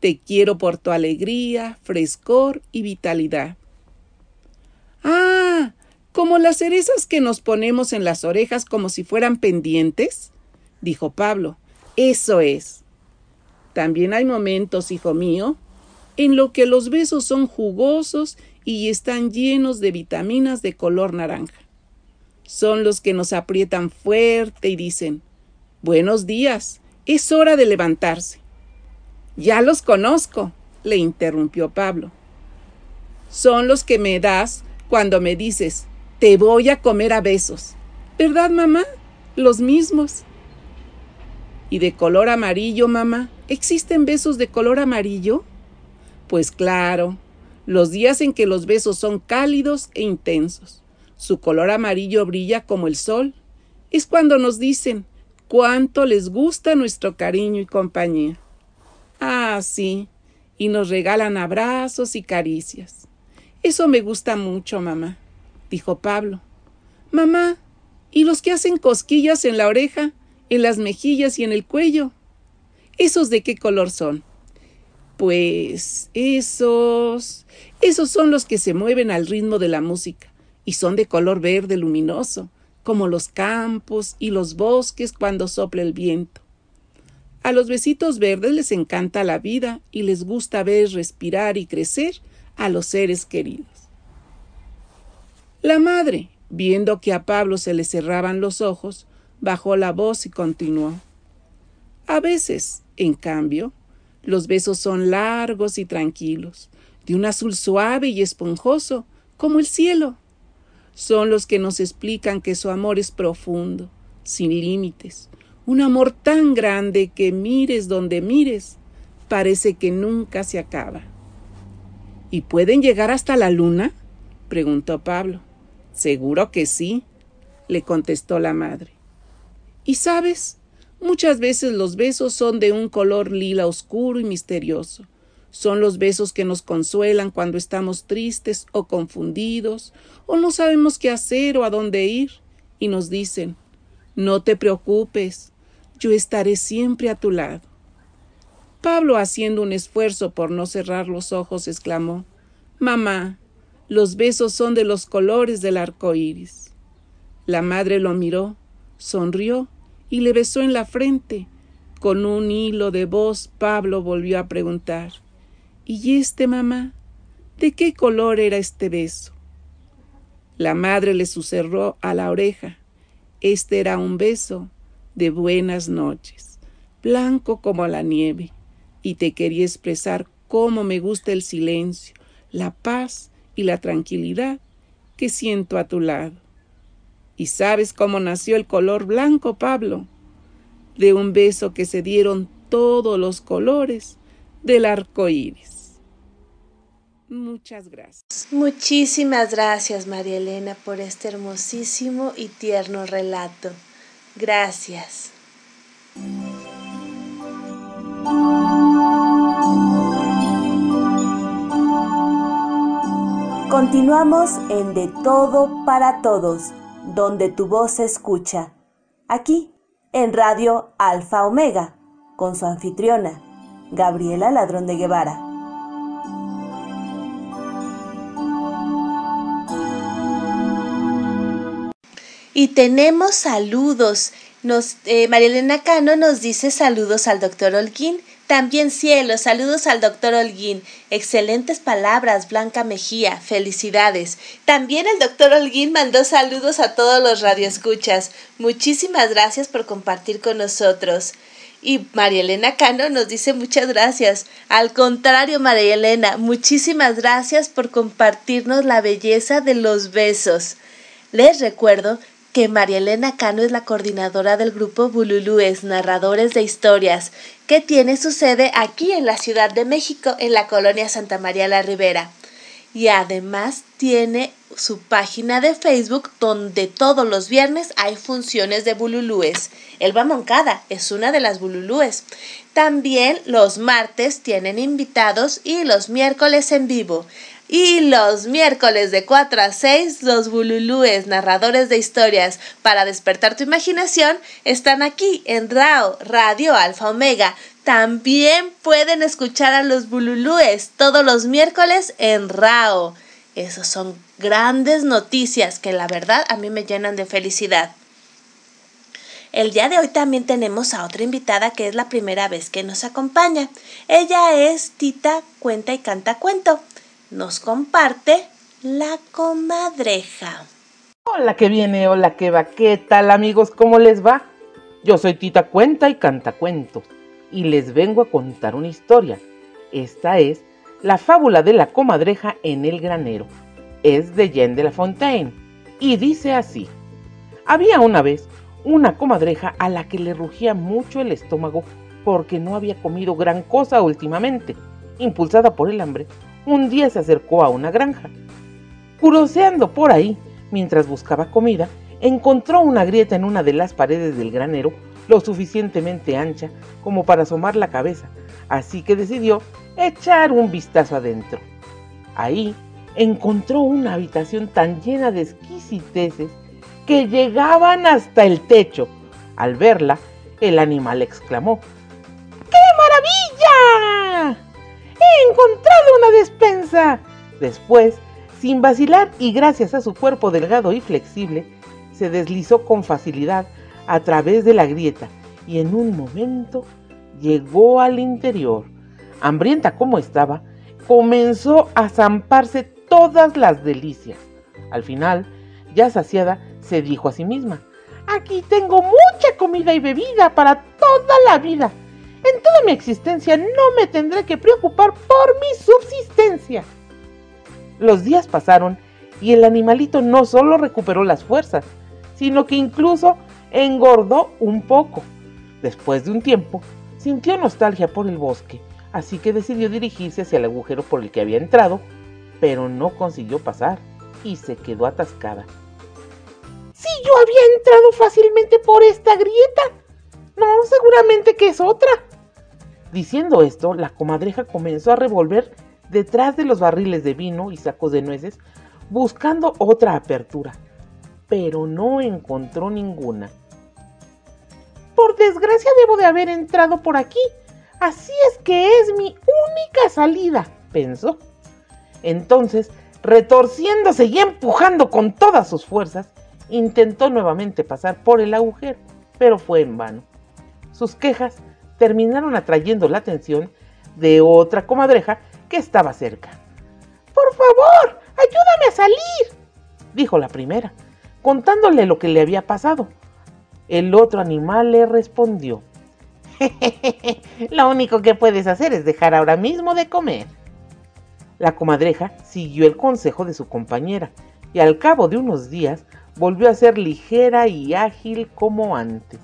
te quiero por tu alegría, frescor y vitalidad. Ah, como las cerezas que nos ponemos en las orejas como si fueran pendientes. dijo Pablo. Eso es. También hay momentos, hijo mío, en lo que los besos son jugosos y están llenos de vitaminas de color naranja. Son los que nos aprietan fuerte y dicen, Buenos días, es hora de levantarse. Ya los conozco, le interrumpió Pablo. Son los que me das cuando me dices, te voy a comer a besos. ¿Verdad, mamá? Los mismos. ¿Y de color amarillo, mamá? ¿Existen besos de color amarillo? Pues claro, los días en que los besos son cálidos e intensos. Su color amarillo brilla como el sol. Es cuando nos dicen cuánto les gusta nuestro cariño y compañía. Ah, sí, y nos regalan abrazos y caricias. Eso me gusta mucho, mamá, dijo Pablo. Mamá, ¿y los que hacen cosquillas en la oreja, en las mejillas y en el cuello? ¿Esos de qué color son? Pues esos... esos son los que se mueven al ritmo de la música y son de color verde luminoso, como los campos y los bosques cuando sopla el viento. A los besitos verdes les encanta la vida y les gusta ver respirar y crecer a los seres queridos. La madre, viendo que a Pablo se le cerraban los ojos, bajó la voz y continuó. A veces, en cambio, los besos son largos y tranquilos, de un azul suave y esponjoso, como el cielo. Son los que nos explican que su amor es profundo, sin límites, un amor tan grande que mires donde mires, parece que nunca se acaba. ¿Y pueden llegar hasta la luna? preguntó Pablo. Seguro que sí, le contestó la madre. Y sabes, muchas veces los besos son de un color lila oscuro y misterioso. Son los besos que nos consuelan cuando estamos tristes o confundidos, o no sabemos qué hacer o a dónde ir, y nos dicen No te preocupes, yo estaré siempre a tu lado. Pablo, haciendo un esfuerzo por no cerrar los ojos, exclamó Mamá, los besos son de los colores del arco iris. La madre lo miró, sonrió y le besó en la frente. Con un hilo de voz, Pablo volvió a preguntar ¿Y este, mamá? ¿De qué color era este beso? La madre le susurró a la oreja. Este era un beso de buenas noches, blanco como la nieve, y te quería expresar cómo me gusta el silencio, la paz y la tranquilidad que siento a tu lado. ¿Y sabes cómo nació el color blanco, Pablo? De un beso que se dieron todos los colores del arco iris. Muchas gracias. Muchísimas gracias, María Elena, por este hermosísimo y tierno relato. Gracias. Continuamos en De Todo para Todos, donde tu voz se escucha. Aquí, en Radio Alfa Omega, con su anfitriona, Gabriela Ladrón de Guevara. Y tenemos saludos. Nos, eh, María Elena Cano nos dice saludos al doctor Holguín. También cielo, saludos al doctor Holguín. Excelentes palabras, Blanca Mejía, felicidades. También el doctor Holguín mandó saludos a todos los radioescuchas. Muchísimas gracias por compartir con nosotros. Y María Elena Cano nos dice muchas gracias. Al contrario, María Elena, muchísimas gracias por compartirnos la belleza de los besos. Les recuerdo que María Elena Cano es la coordinadora del grupo Bululúes, narradores de historias, que tiene su sede aquí en la Ciudad de México, en la colonia Santa María la Ribera. Y además tiene su página de Facebook donde todos los viernes hay funciones de bululúes. Elba Moncada es una de las bululúes. También los martes tienen invitados y los miércoles en vivo. Y los miércoles de 4 a 6, los bululúes, narradores de historias para despertar tu imaginación, están aquí en RAO, Radio Alfa Omega. También pueden escuchar a los bululúes todos los miércoles en RAO. Esas son grandes noticias que la verdad a mí me llenan de felicidad. El día de hoy también tenemos a otra invitada que es la primera vez que nos acompaña. Ella es Tita Cuenta y Canta Cuento. Nos comparte la comadreja. Hola que viene, hola que va, ¿qué tal amigos? ¿Cómo les va? Yo soy Tita Cuenta y Canta Cuentos y les vengo a contar una historia. Esta es la fábula de la comadreja en el granero. Es de Jean de la Fontaine y dice así. Había una vez una comadreja a la que le rugía mucho el estómago porque no había comido gran cosa últimamente. Impulsada por el hambre, un día se acercó a una granja. Curoseando por ahí, mientras buscaba comida, encontró una grieta en una de las paredes del granero lo suficientemente ancha como para asomar la cabeza, así que decidió echar un vistazo adentro. Ahí encontró una habitación tan llena de exquisiteces que llegaban hasta el techo. Al verla, el animal exclamó, ¡He encontrado una despensa! Después, sin vacilar y gracias a su cuerpo delgado y flexible, se deslizó con facilidad a través de la grieta y en un momento llegó al interior. Hambrienta como estaba, comenzó a zamparse todas las delicias. Al final, ya saciada, se dijo a sí misma, aquí tengo mucha comida y bebida para toda la vida. En toda mi existencia no me tendré que preocupar por mi subsistencia. Los días pasaron y el animalito no solo recuperó las fuerzas, sino que incluso engordó un poco. Después de un tiempo, sintió nostalgia por el bosque, así que decidió dirigirse hacia el agujero por el que había entrado, pero no consiguió pasar y se quedó atascada. Si yo había entrado fácilmente por esta grieta. No, seguramente que es otra. Diciendo esto, la comadreja comenzó a revolver detrás de los barriles de vino y sacos de nueces, buscando otra apertura, pero no encontró ninguna. Por desgracia debo de haber entrado por aquí. Así es que es mi única salida, pensó. Entonces, retorciéndose y empujando con todas sus fuerzas, Intentó nuevamente pasar por el agujero, pero fue en vano. Sus quejas terminaron atrayendo la atención de otra comadreja que estaba cerca. Por favor, ayúdame a salir, dijo la primera, contándole lo que le había pasado. El otro animal le respondió, lo único que puedes hacer es dejar ahora mismo de comer. La comadreja siguió el consejo de su compañera y al cabo de unos días volvió a ser ligera y ágil como antes.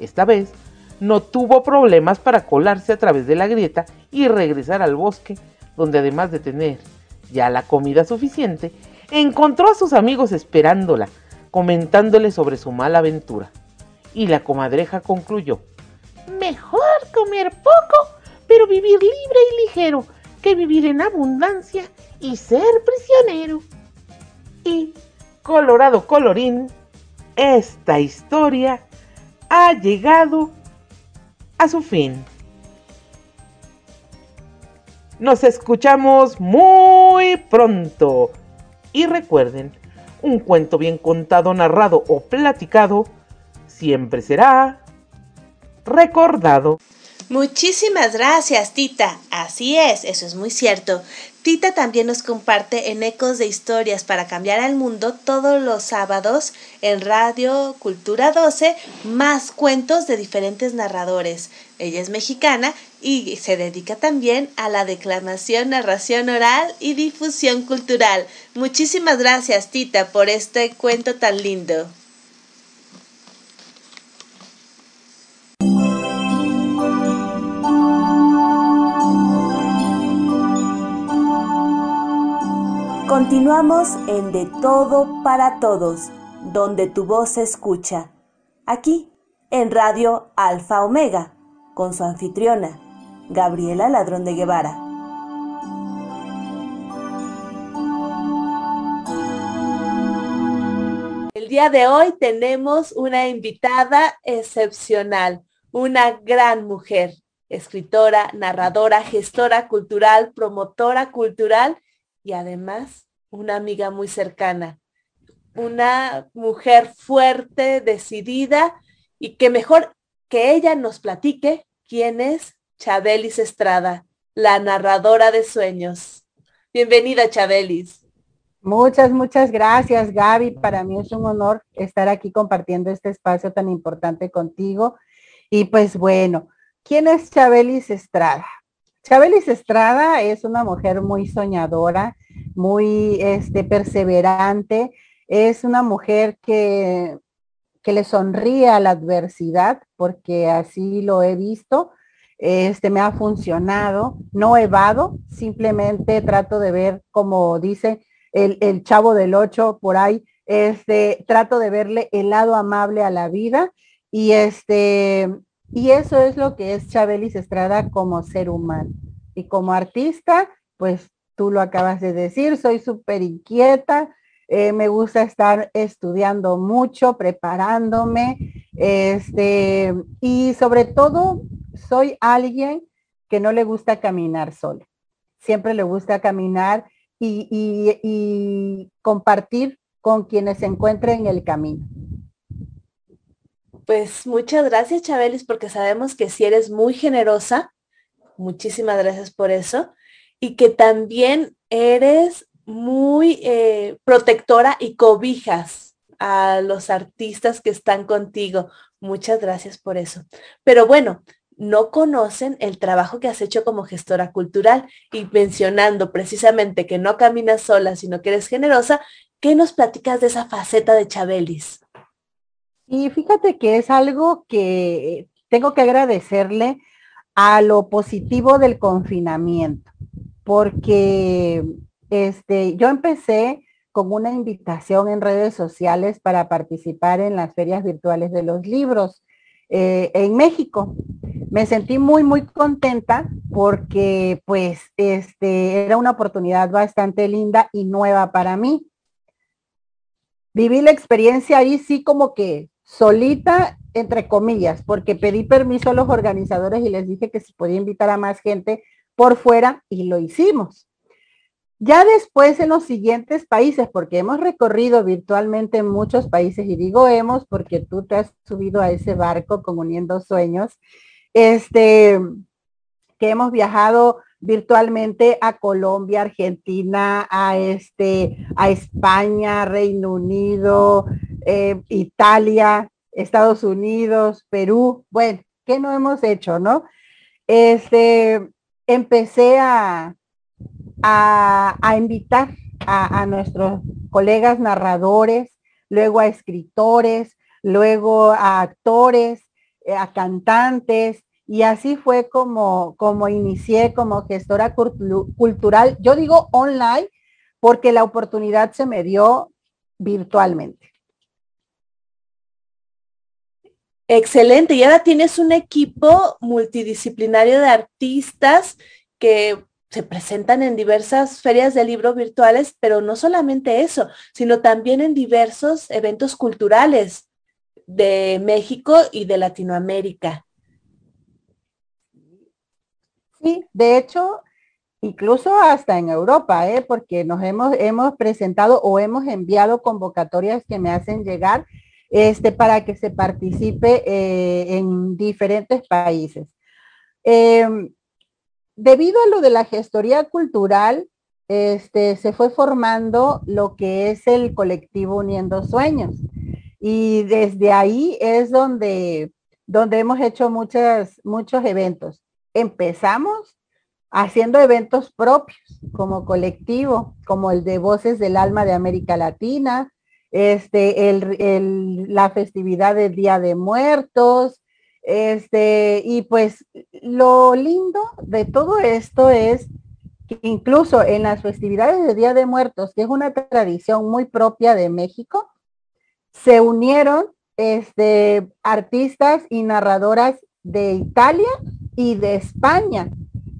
Esta vez no tuvo problemas para colarse a través de la grieta y regresar al bosque, donde además de tener ya la comida suficiente, encontró a sus amigos esperándola, comentándole sobre su mala aventura. Y la comadreja concluyó, mejor comer poco, pero vivir libre y ligero, que vivir en abundancia y ser prisionero. Y Colorado Colorín, esta historia ha llegado a su fin. Nos escuchamos muy pronto. Y recuerden, un cuento bien contado, narrado o platicado siempre será recordado. Muchísimas gracias, Tita. Así es, eso es muy cierto. Tita también nos comparte en Ecos de Historias para Cambiar al Mundo todos los sábados en Radio Cultura 12 más cuentos de diferentes narradores. Ella es mexicana y se dedica también a la declamación, narración oral y difusión cultural. Muchísimas gracias, Tita, por este cuento tan lindo. Continuamos en De Todo para Todos, donde tu voz se escucha. Aquí, en Radio Alfa Omega, con su anfitriona, Gabriela Ladrón de Guevara. El día de hoy tenemos una invitada excepcional, una gran mujer, escritora, narradora, gestora cultural, promotora cultural y además una amiga muy cercana, una mujer fuerte, decidida y que mejor que ella nos platique quién es Chabelis Estrada, la narradora de sueños. Bienvenida, Chabelis. Muchas, muchas gracias, Gaby. Para mí es un honor estar aquí compartiendo este espacio tan importante contigo. Y pues bueno, ¿quién es Chabelis Estrada? Chabelis Estrada es una mujer muy soñadora, muy este, perseverante. Es una mujer que, que le sonríe a la adversidad, porque así lo he visto. Este me ha funcionado, no evado, simplemente trato de ver, como dice el, el chavo del 8 por ahí, este, trato de verle el lado amable a la vida y este, y eso es lo que es Chabelis Estrada como ser humano. Y como artista, pues tú lo acabas de decir, soy súper inquieta, eh, me gusta estar estudiando mucho, preparándome, este, y sobre todo soy alguien que no le gusta caminar sola. Siempre le gusta caminar y, y compartir con quienes se encuentren en el camino. Pues muchas gracias, Chabelis, porque sabemos que si eres muy generosa, muchísimas gracias por eso, y que también eres muy eh, protectora y cobijas a los artistas que están contigo. Muchas gracias por eso. Pero bueno, no conocen el trabajo que has hecho como gestora cultural y mencionando precisamente que no caminas sola, sino que eres generosa, ¿qué nos platicas de esa faceta de Chabelis? Y fíjate que es algo que tengo que agradecerle a lo positivo del confinamiento, porque este, yo empecé con una invitación en redes sociales para participar en las ferias virtuales de los libros eh, en México. Me sentí muy, muy contenta porque pues este, era una oportunidad bastante linda y nueva para mí. Viví la experiencia ahí sí como que solita, entre comillas, porque pedí permiso a los organizadores y les dije que se podía invitar a más gente por fuera y lo hicimos. Ya después en los siguientes países, porque hemos recorrido virtualmente muchos países, y digo hemos porque tú te has subido a ese barco con Uniendo Sueños, este, que hemos viajado virtualmente a Colombia, Argentina, a, este, a España, Reino Unido, eh, Italia, Estados Unidos, Perú, bueno, ¿qué no hemos hecho, no? Este, empecé a, a, invitar a, nuestros colegas narradores, luego a escritores, luego a actores, eh, a cantantes, y así fue como, como inicié como gestora cultural. Yo digo online porque la oportunidad se me dio virtualmente. Excelente. Y ahora tienes un equipo multidisciplinario de artistas que se presentan en diversas ferias de libros virtuales, pero no solamente eso, sino también en diversos eventos culturales de México y de Latinoamérica. Sí, de hecho, incluso hasta en Europa, ¿eh? porque nos hemos, hemos presentado o hemos enviado convocatorias que me hacen llegar este, para que se participe eh, en diferentes países. Em, debido a lo de la gestoría cultural, este, se fue formando lo que es el colectivo Uniendo Sueños. Y desde ahí es donde, donde hemos hecho muchas, muchos eventos. Empezamos haciendo eventos propios como colectivo, como el de Voces del Alma de América Latina, este, el, la festividad del Día de Muertos, este, y pues lo lindo de todo esto es que incluso en las festividades de Día de Muertos, que es una tradición muy propia de México, se unieron este, artistas y narradoras de Italia y de España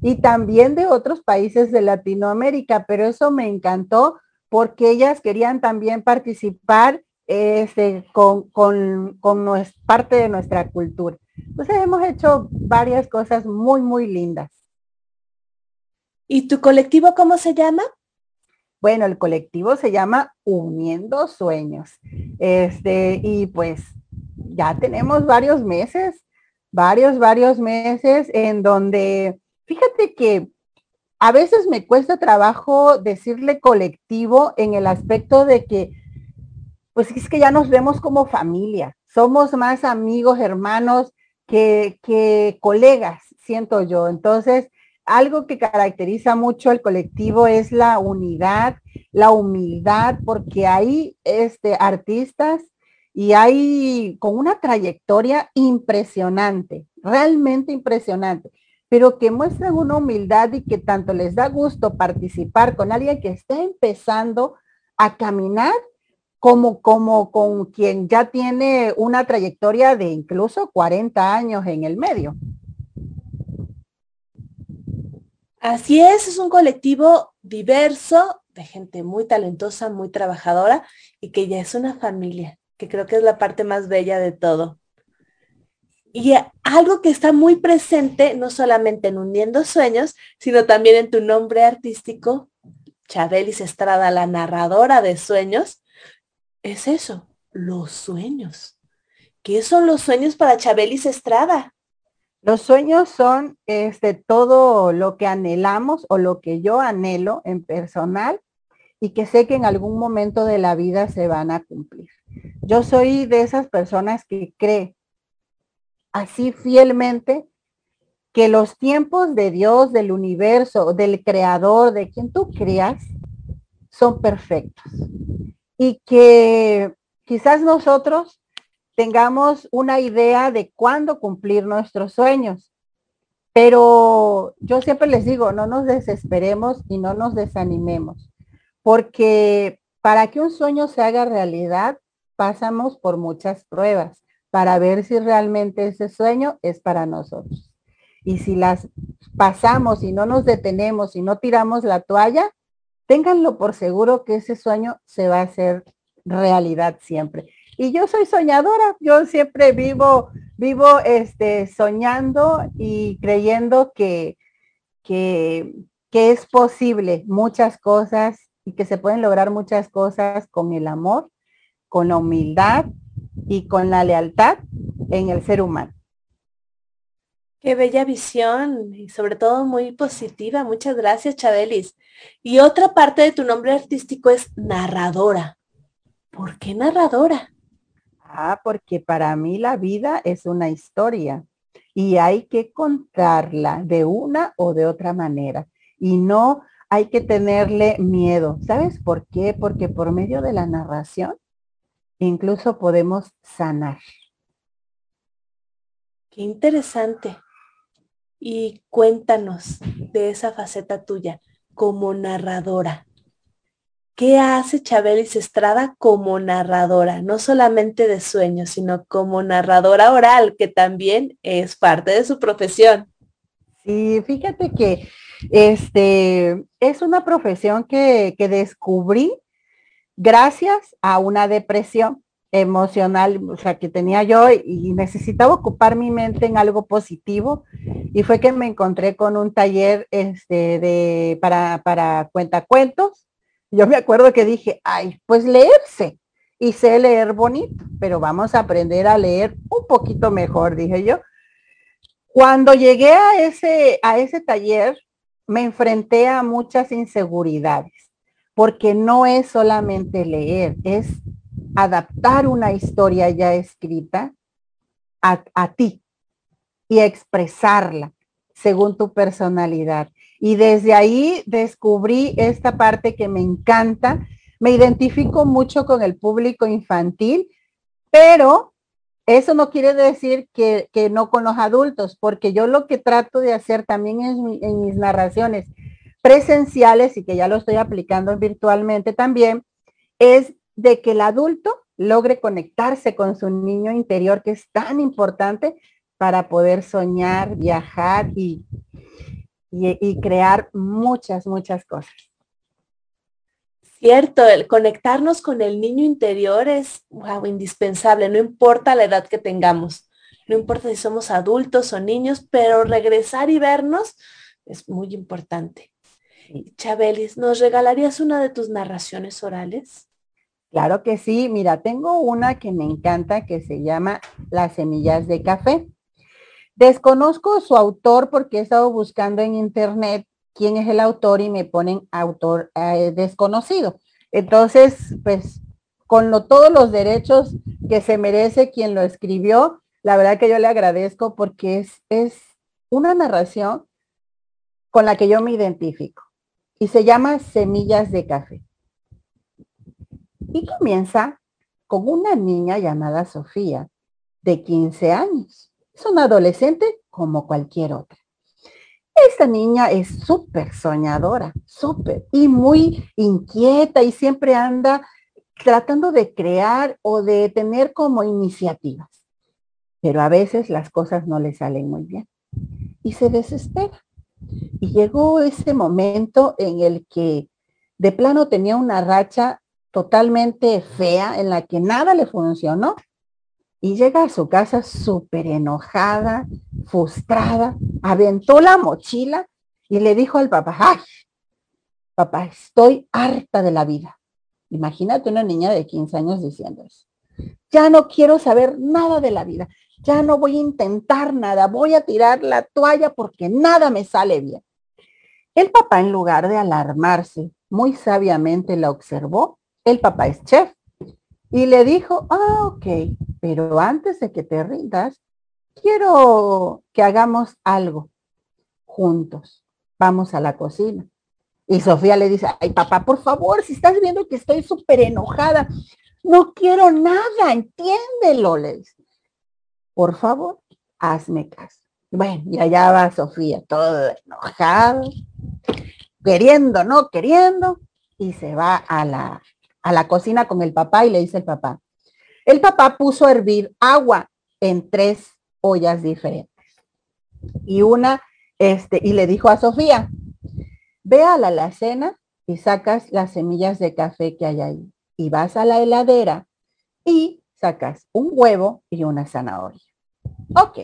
y también de otros países de Latinoamérica, pero eso me encantó porque ellas querían también participar este, con, con, parte de nuestra cultura. Entonces hemos hecho varias cosas muy, muy lindas. ¿Y tu colectivo cómo se llama? Bueno, el colectivo se llama Uniendo Sueños. Este, y pues ya tenemos varios meses, varios, varios meses en donde, fíjate que a veces me cuesta trabajo decirle colectivo en el aspecto de que, pues es que ya nos vemos como familia, somos más amigos, hermanos que, que colegas, siento yo. Entonces, algo que caracteriza mucho el colectivo es la unidad, la humildad, porque hay este, artistas y hay con una trayectoria impresionante, realmente impresionante, pero que muestran una humildad y que tanto les da gusto participar con alguien que está empezando a caminar como, como con quien ya tiene una trayectoria de incluso 40 años en el medio. Así es, es un colectivo diverso de gente muy talentosa, muy trabajadora y que ya es una familia, que creo que es la parte más bella de todo. Y algo que está muy presente, no solamente en Hundiendo Sueños, sino también en tu nombre artístico, Chabelis Estrada, la narradora de sueños, es eso, los sueños. ¿Qué son los sueños para Chabelis Estrada? Los sueños son este, todo lo que anhelamos o lo que yo anhelo en personal y que sé que en algún momento de la vida se van a cumplir. Yo soy de esas personas que cree así fielmente que los tiempos de Dios, del universo, del creador, de quien tú creas, son perfectos. Y que quizás nosotros tengamos una idea de cuándo cumplir nuestros sueños. Pero yo siempre les digo, no nos desesperemos y no nos desanimemos, porque para que un sueño se haga realidad, pasamos por muchas pruebas para ver si realmente ese sueño es para nosotros. Y si las pasamos y no nos detenemos y no tiramos la toalla, ténganlo por seguro que ese sueño se va a hacer realidad siempre. Y yo soy soñadora, yo siempre vivo, vivo este, soñando y creyendo que, que, que es posible muchas cosas y que se pueden lograr muchas cosas con el amor, con la humildad y con la lealtad en el ser humano. Qué bella visión y sobre todo muy positiva. Muchas gracias, Chabelis. Y otra parte de tu nombre artístico es narradora. ¿Por qué narradora? Ah, porque para mí la vida es una historia y hay que contarla de una o de otra manera y no hay que tenerle miedo. ¿Sabes por qué? Porque por medio de la narración incluso podemos sanar. Qué interesante. Y cuéntanos de esa faceta tuya como narradora. ¿Qué hace Chabelis Estrada como narradora? No solamente de sueños, sino como narradora oral, que también es parte de su profesión. Sí, fíjate que este es una profesión que, que descubrí gracias a una depresión emocional, o sea, que tenía yo y necesitaba ocupar mi mente en algo positivo y fue que me encontré con un taller este, de, para, para cuentacuentos yo me acuerdo que dije, ay, pues leerse. Y sé leer bonito, pero vamos a aprender a leer un poquito mejor, dije yo. Cuando llegué a ese, a ese taller, me enfrenté a muchas inseguridades, porque no es solamente leer, es adaptar una historia ya escrita a, ti y expresarla según tu personalidad. Y desde ahí descubrí esta parte que me encanta. Me identifico mucho con el público infantil, pero eso no quiere decir que, no con los adultos, porque yo lo que trato de hacer también en, en mis narraciones presenciales y que ya lo estoy aplicando virtualmente también, es de que el adulto logre conectarse con su niño interior, que es tan importante para poder soñar, viajar y, y, crear muchas, muchas cosas. Cierto, el conectarnos con el niño interior es indispensable, no importa la edad que tengamos, no importa si somos adultos o niños, pero regresar y vernos es muy importante. Chabelis, ¿nos regalarías una de tus narraciones orales? Claro que sí, mira, tengo una que me encanta que se llama Las semillas de café. Desconozco su autor porque he estado buscando en internet quién es el autor y me ponen autor eh, desconocido. Entonces, pues con todos los derechos que se merece quien lo escribió, la verdad que yo le agradezco porque es, es una narración con la que yo me identifico y se llama Semillas de Café. Y comienza con una niña llamada Sofía, de 15 años. Es una adolescente como cualquier otra. Esta niña es súper soñadora, súper, y muy inquieta y siempre anda tratando de crear o de tener como iniciativas. Pero a veces las cosas no le salen muy bien y se desespera. Y llegó ese momento en el que de plano tenía una racha totalmente fea en la que nada le funcionó y llega a su casa súper enojada, frustrada, aventó la mochila y le dijo al papá, ay, papá, estoy harta de la vida. Imagínate una niña de 15 años diciendo eso. Ya no quiero saber nada de la vida. Ya no voy a intentar nada. Voy a tirar la toalla porque nada me sale bien. El papá, en lugar de alarmarse, muy sabiamente la observó. El papá es chef y le dijo, ah, ok, pero antes de que te rindas, quiero que hagamos algo juntos. Vamos a la cocina. Y Sofía le dice, ay papá, por favor, si estás viendo que estoy súper enojada, no quiero nada, entiéndelo, le Por favor, hazme caso. Bueno, y allá va Sofía, toda enojada, queriendo, no queriendo, y se va a la, a la cocina con el papá y le dice el papá, el papá puso a hervir agua en tres ollas diferentes. Y una, este, y le dijo a Sofía, ve a la alacena y sacas las semillas de café que hay ahí. Y vas a la heladera y sacas un huevo y una zanahoria. Ok.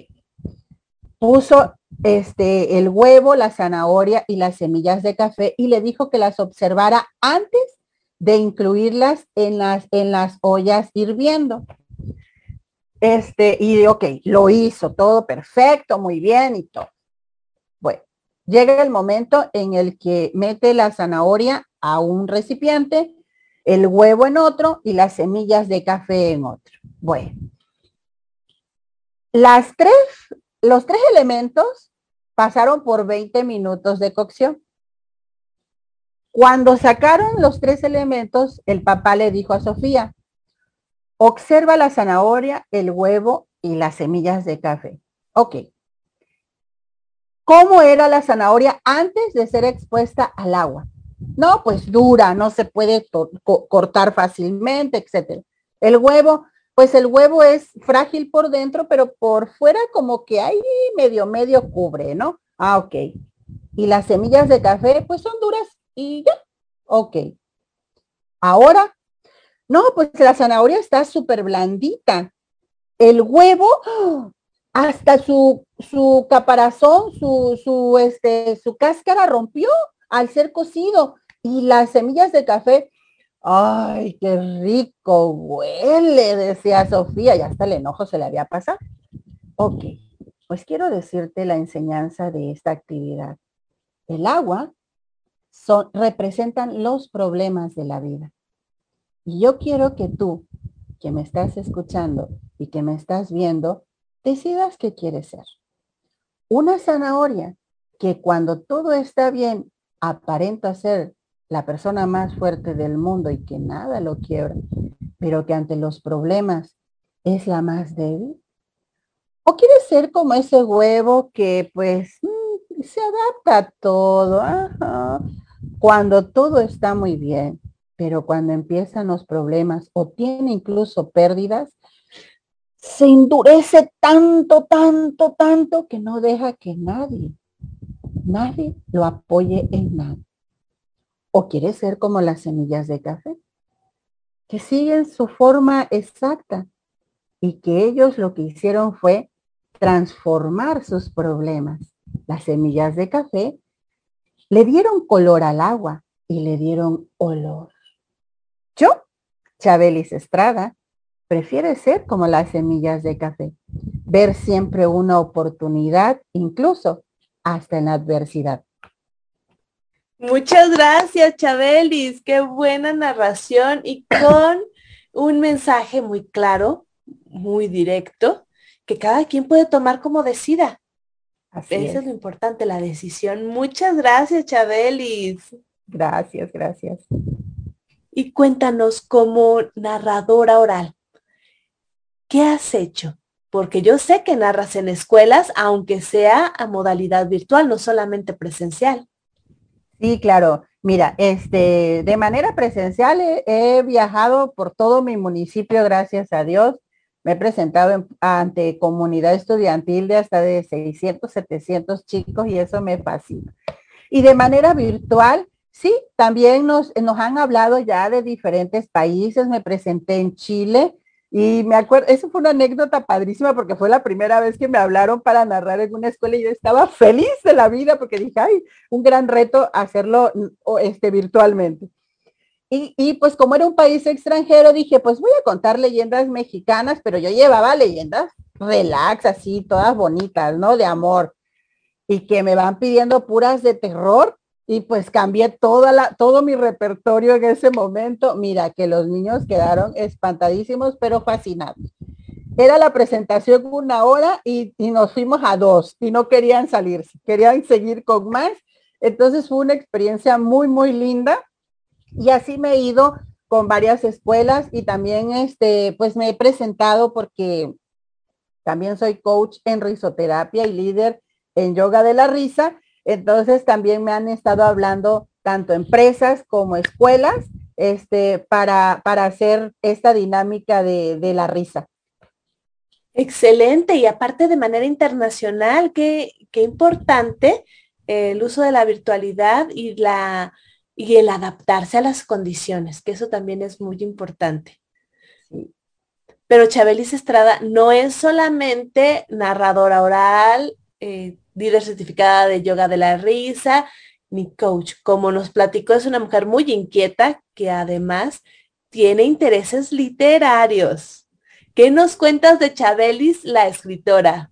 Puso este, el huevo, la zanahoria y las semillas de café y le dijo que las observara antes de incluirlas en las, en las ollas hirviendo. Este, y ok, lo hizo todo perfecto, muy bien y todo. Bueno, llega el momento en el que mete la zanahoria a un recipiente, el huevo en otro y las semillas de café en otro. Bueno, las tres, los tres elementos pasaron por 20 minutos de cocción. Cuando sacaron los tres elementos, el papá le dijo a Sofía, observa la zanahoria, el huevo y las semillas de café. Ok. ¿Cómo era la zanahoria antes de ser expuesta al agua? No, pues dura, no se puede cortar fácilmente, etc. El huevo, pues el huevo es frágil por dentro, pero por fuera como que ahí medio, medio cubre, ¿no? Ah, ok. Y las semillas de café, pues son duras y ya, ok. Ahora, no, pues la zanahoria está súper blandita. El huevo, hasta su, su caparazón, su, su, este, su cáscara rompió al ser cocido. Y las semillas de café, ay, qué rico huele, decía Sofía, y hasta el enojo se le había pasado. Ok, pues quiero decirte la enseñanza de esta actividad. El agua son, representan los problemas de la vida. Y yo quiero que tú, que me estás escuchando y que me estás viendo, decidas qué quieres ser. Una zanahoria que cuando todo está bien aparenta ser la persona más fuerte del mundo y que nada lo quiebra, pero que ante los problemas es la más débil. ¿O quieres ser como ese huevo que pues mm, se adapta a todo? Cuando todo está muy bien, pero cuando empiezan los problemas o tiene incluso pérdidas, se endurece tanto, tanto, tanto que no deja que nadie, nadie lo apoye en nada. O quiere ser como las semillas de café, que siguen su forma exacta y que ellos lo que hicieron fue transformar sus problemas. Las semillas de café le dieron color al agua y le dieron olor. Yo Chabelis Estrada prefiere ser como las semillas de café, ver siempre una oportunidad, incluso hasta en la adversidad. Muchas gracias, Chabelis. Qué buena narración y con un mensaje muy claro, muy directo, que cada quien puede tomar como decida. Eso es. es lo importante, la decisión. Muchas gracias, Chabelis. Gracias, gracias. Y cuéntanos como narradora oral, ¿qué has hecho? Porque yo sé que narras en escuelas, aunque sea a modalidad virtual, no solamente presencial. Sí, claro. Mira, este, de manera presencial he, viajado por todo mi municipio, gracias a Dios. Me he presentado ante comunidad estudiantil de hasta de 600, 700 chicos y eso me fascina. Y de manera virtual, sí, también nos, nos han hablado ya de diferentes países. Me presenté en Chile, y me acuerdo, eso fue una anécdota padrísima porque fue la primera vez que me hablaron para narrar en una escuela y yo estaba feliz de la vida porque dije, ay, un gran reto hacerlo este, virtualmente. Y, y, pues como era un país extranjero, dije, pues voy a contar leyendas mexicanas, pero yo llevaba leyendas relax, así, todas bonitas, ¿no? De amor. Y que me van pidiendo puras de terror y pues cambié toda la, todo mi repertorio en ese momento. Mira que los niños quedaron espantadísimos, pero fascinados. Era la presentación una hora y, y nos fuimos a dos y no querían salirse, querían seguir con más. Entonces fue una experiencia muy, muy linda y así me he ido con varias escuelas y también este, pues me he presentado porque también soy coach en risoterapia y líder en yoga de la risa entonces también me han estado hablando tanto empresas como escuelas este, para, para hacer esta dinámica de, de la risa. Excelente, y aparte de manera internacional, qué, qué importante eh, el uso de la virtualidad y, la, y el adaptarse a las condiciones, que eso también es muy importante. Pero Chabelis Estrada no es solamente narradora oral, eh, líder certificada de yoga de la risa, ni coach. Como nos platicó, es una mujer muy inquieta que además tiene intereses literarios. ¿Qué nos cuentas de Chabelis, la escritora?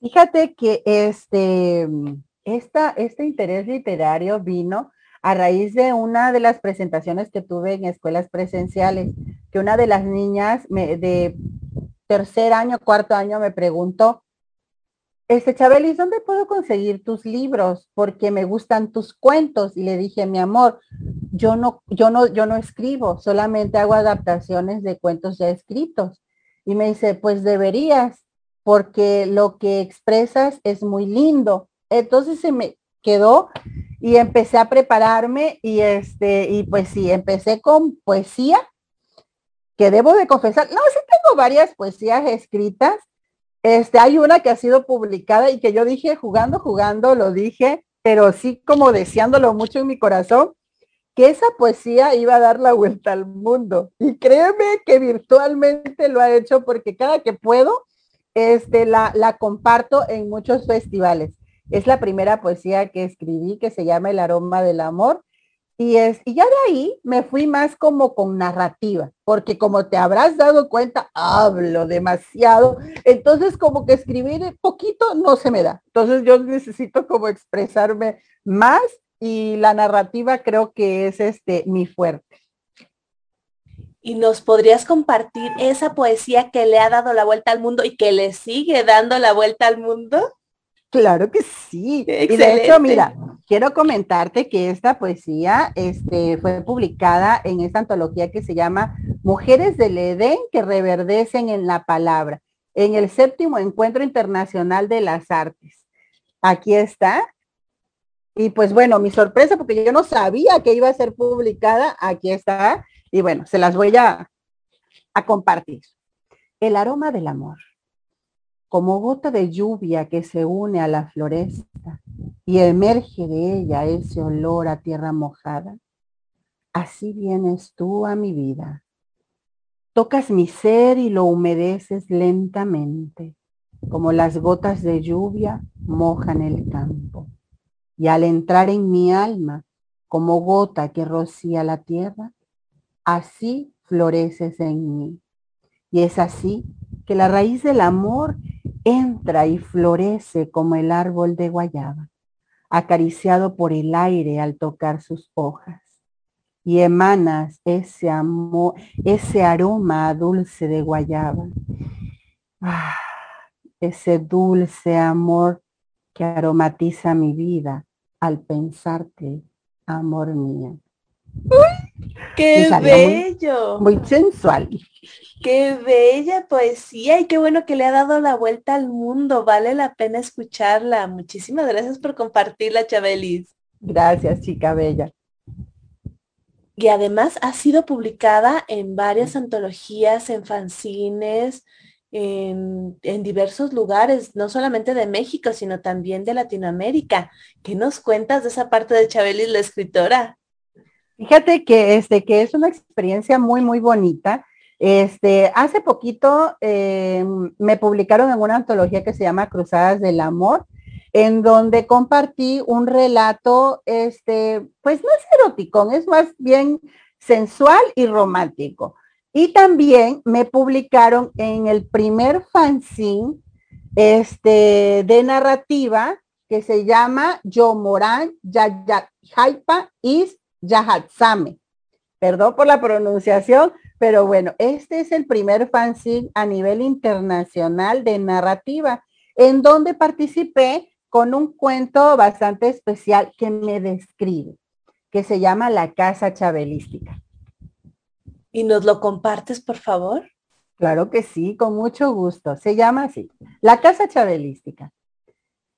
Fíjate que este, esta, este interés literario vino a raíz de una de las presentaciones que tuve en escuelas presenciales, que una de las niñas de tercer año, cuarto año me preguntó, este, Chabelis, ¿dónde puedo conseguir tus libros? Porque me gustan tus cuentos. Y le dije, mi amor, yo no, yo no, yo no escribo, solamente hago adaptaciones de cuentos ya escritos. Y me dice, pues deberías, porque lo que expresas es muy lindo. Entonces se me quedó y empecé a prepararme y este, y pues sí, empecé con poesía, que debo de confesar, no, sí tengo varias poesías escritas, este, hay una que ha sido publicada y que yo dije jugando, jugando, lo dije, pero sí como deseándolo mucho en mi corazón, que esa poesía iba a dar la vuelta al mundo. Y créeme que virtualmente lo ha hecho porque cada que puedo, este, la, la comparto en muchos festivales. Es la primera poesía que escribí que se llama El aroma del amor y, es, y ya de ahí me fui más como con narrativa, porque como te habrás dado cuenta, hablo demasiado. Entonces como que escribir poquito no se me da. Entonces yo necesito como expresarme más y la narrativa creo que es este mi fuerte. ¿Y nos podrías compartir esa poesía que le ha dado la vuelta al mundo y que le sigue dando la vuelta al mundo? Claro que sí. Y de hecho, mira, quiero comentarte que esta poesía este, fue publicada en esta antología que se llama Mujeres del Edén que reverdecen en la palabra, en el séptimo Encuentro Internacional de las Artes. Aquí está. Y pues bueno, mi sorpresa, porque yo no sabía que iba a ser publicada, aquí está. Y bueno, se las voy a, a compartir. El aroma del amor como gota de lluvia que se une a la floresta y emerge de ella ese olor a tierra mojada, así vienes tú a mi vida. Tocas mi ser y lo humedeces lentamente, como las gotas de lluvia mojan el campo. Y al entrar en mi alma, como gota que rocía la tierra, así floreces en mí. Y es así que la raíz del amor entra y florece como el árbol de guayaba, acariciado por el aire al tocar sus hojas. Y emanas ese amor, ese aroma dulce de guayaba. Ah, ese dulce amor que aromatiza mi vida al pensarte, amor mío. ¡Qué bello! Muy, sensual. Qué bella poesía y qué bueno que le ha dado la vuelta al mundo. Vale la pena escucharla. Muchísimas gracias por compartirla, Chabelis. Gracias, chica bella. Y además ha sido publicada en varias antologías, en fanzines, en, en, diversos lugares, no solamente de México, sino también de Latinoamérica. ¿Qué nos cuentas de esa parte de Chabelis, la escritora? Fíjate que, este, que es una experiencia muy, muy bonita. Este, hace poquito eh, me publicaron en una antología que se llama Cruzadas del Amor, en donde compartí un relato, este, pues no es erótico, es más bien sensual y romántico. Y también me publicaron en el primer fanzine este, de narrativa que se llama Yo Morán Jaipa Is Yahatsame. Perdón por la pronunciación, pero bueno, este es el primer fanzine a nivel internacional de narrativa, en donde participé con un cuento bastante especial que me describe, que se llama La Casa Chabelística. ¿Y nos lo compartes, por favor? Claro que sí, con mucho gusto. Se llama así, La Casa Chabelística.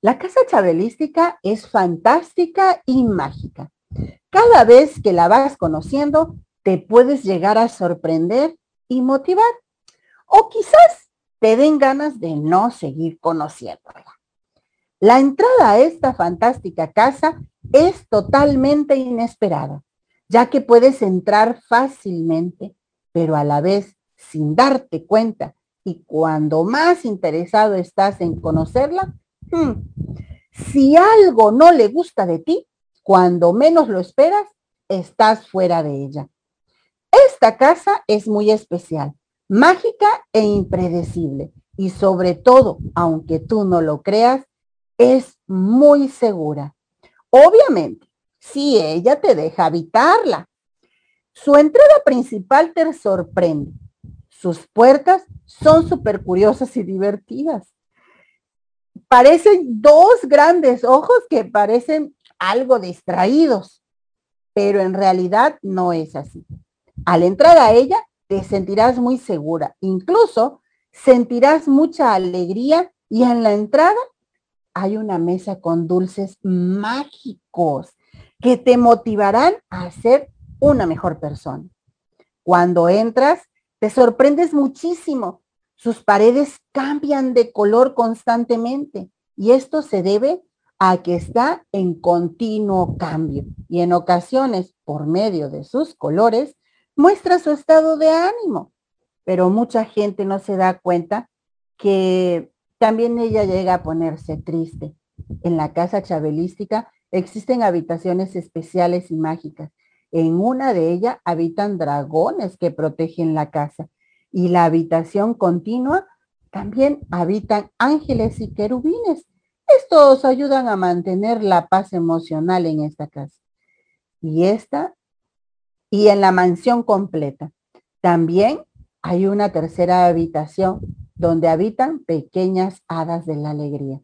La Casa Chabelística es fantástica y mágica. Cada vez que la vas conociendo, te puedes llegar a sorprender y motivar. O quizás te den ganas de no seguir conociéndola. La entrada a esta fantástica casa es totalmente inesperada, ya que puedes entrar fácilmente, pero a la vez sin darte cuenta. Y cuando más interesado estás en conocerla, hmm, si algo no le gusta de ti, cuando menos lo esperas, estás fuera de ella. Esta casa es muy especial, mágica e impredecible. Y sobre todo, aunque tú no lo creas, es muy segura. Obviamente, si ella te deja habitarla. Su entrada principal te sorprende. Sus puertas son súper curiosas y divertidas. Parecen dos grandes ojos que parecen algo distraídos, pero en realidad no es así. Al entrar a ella, te sentirás muy segura, incluso sentirás mucha alegría y en la entrada hay una mesa con dulces mágicos que te motivarán a ser una mejor persona. Cuando entras, te sorprendes muchísimo. Sus paredes cambian de color constantemente y esto se debe a que está en continuo cambio y en ocasiones, por medio de sus colores, muestra su estado de ánimo. Pero mucha gente no se da cuenta que también ella llega a ponerse triste. En la casa chabelística existen habitaciones especiales y mágicas. En una de ellas habitan dragones que protegen la casa. Y la habitación continua también habitan ángeles y querubines estos ayudan a mantener la paz emocional en esta casa. Y esta, y en la mansión completa. También hay una tercera habitación donde habitan pequeñas hadas de la alegría.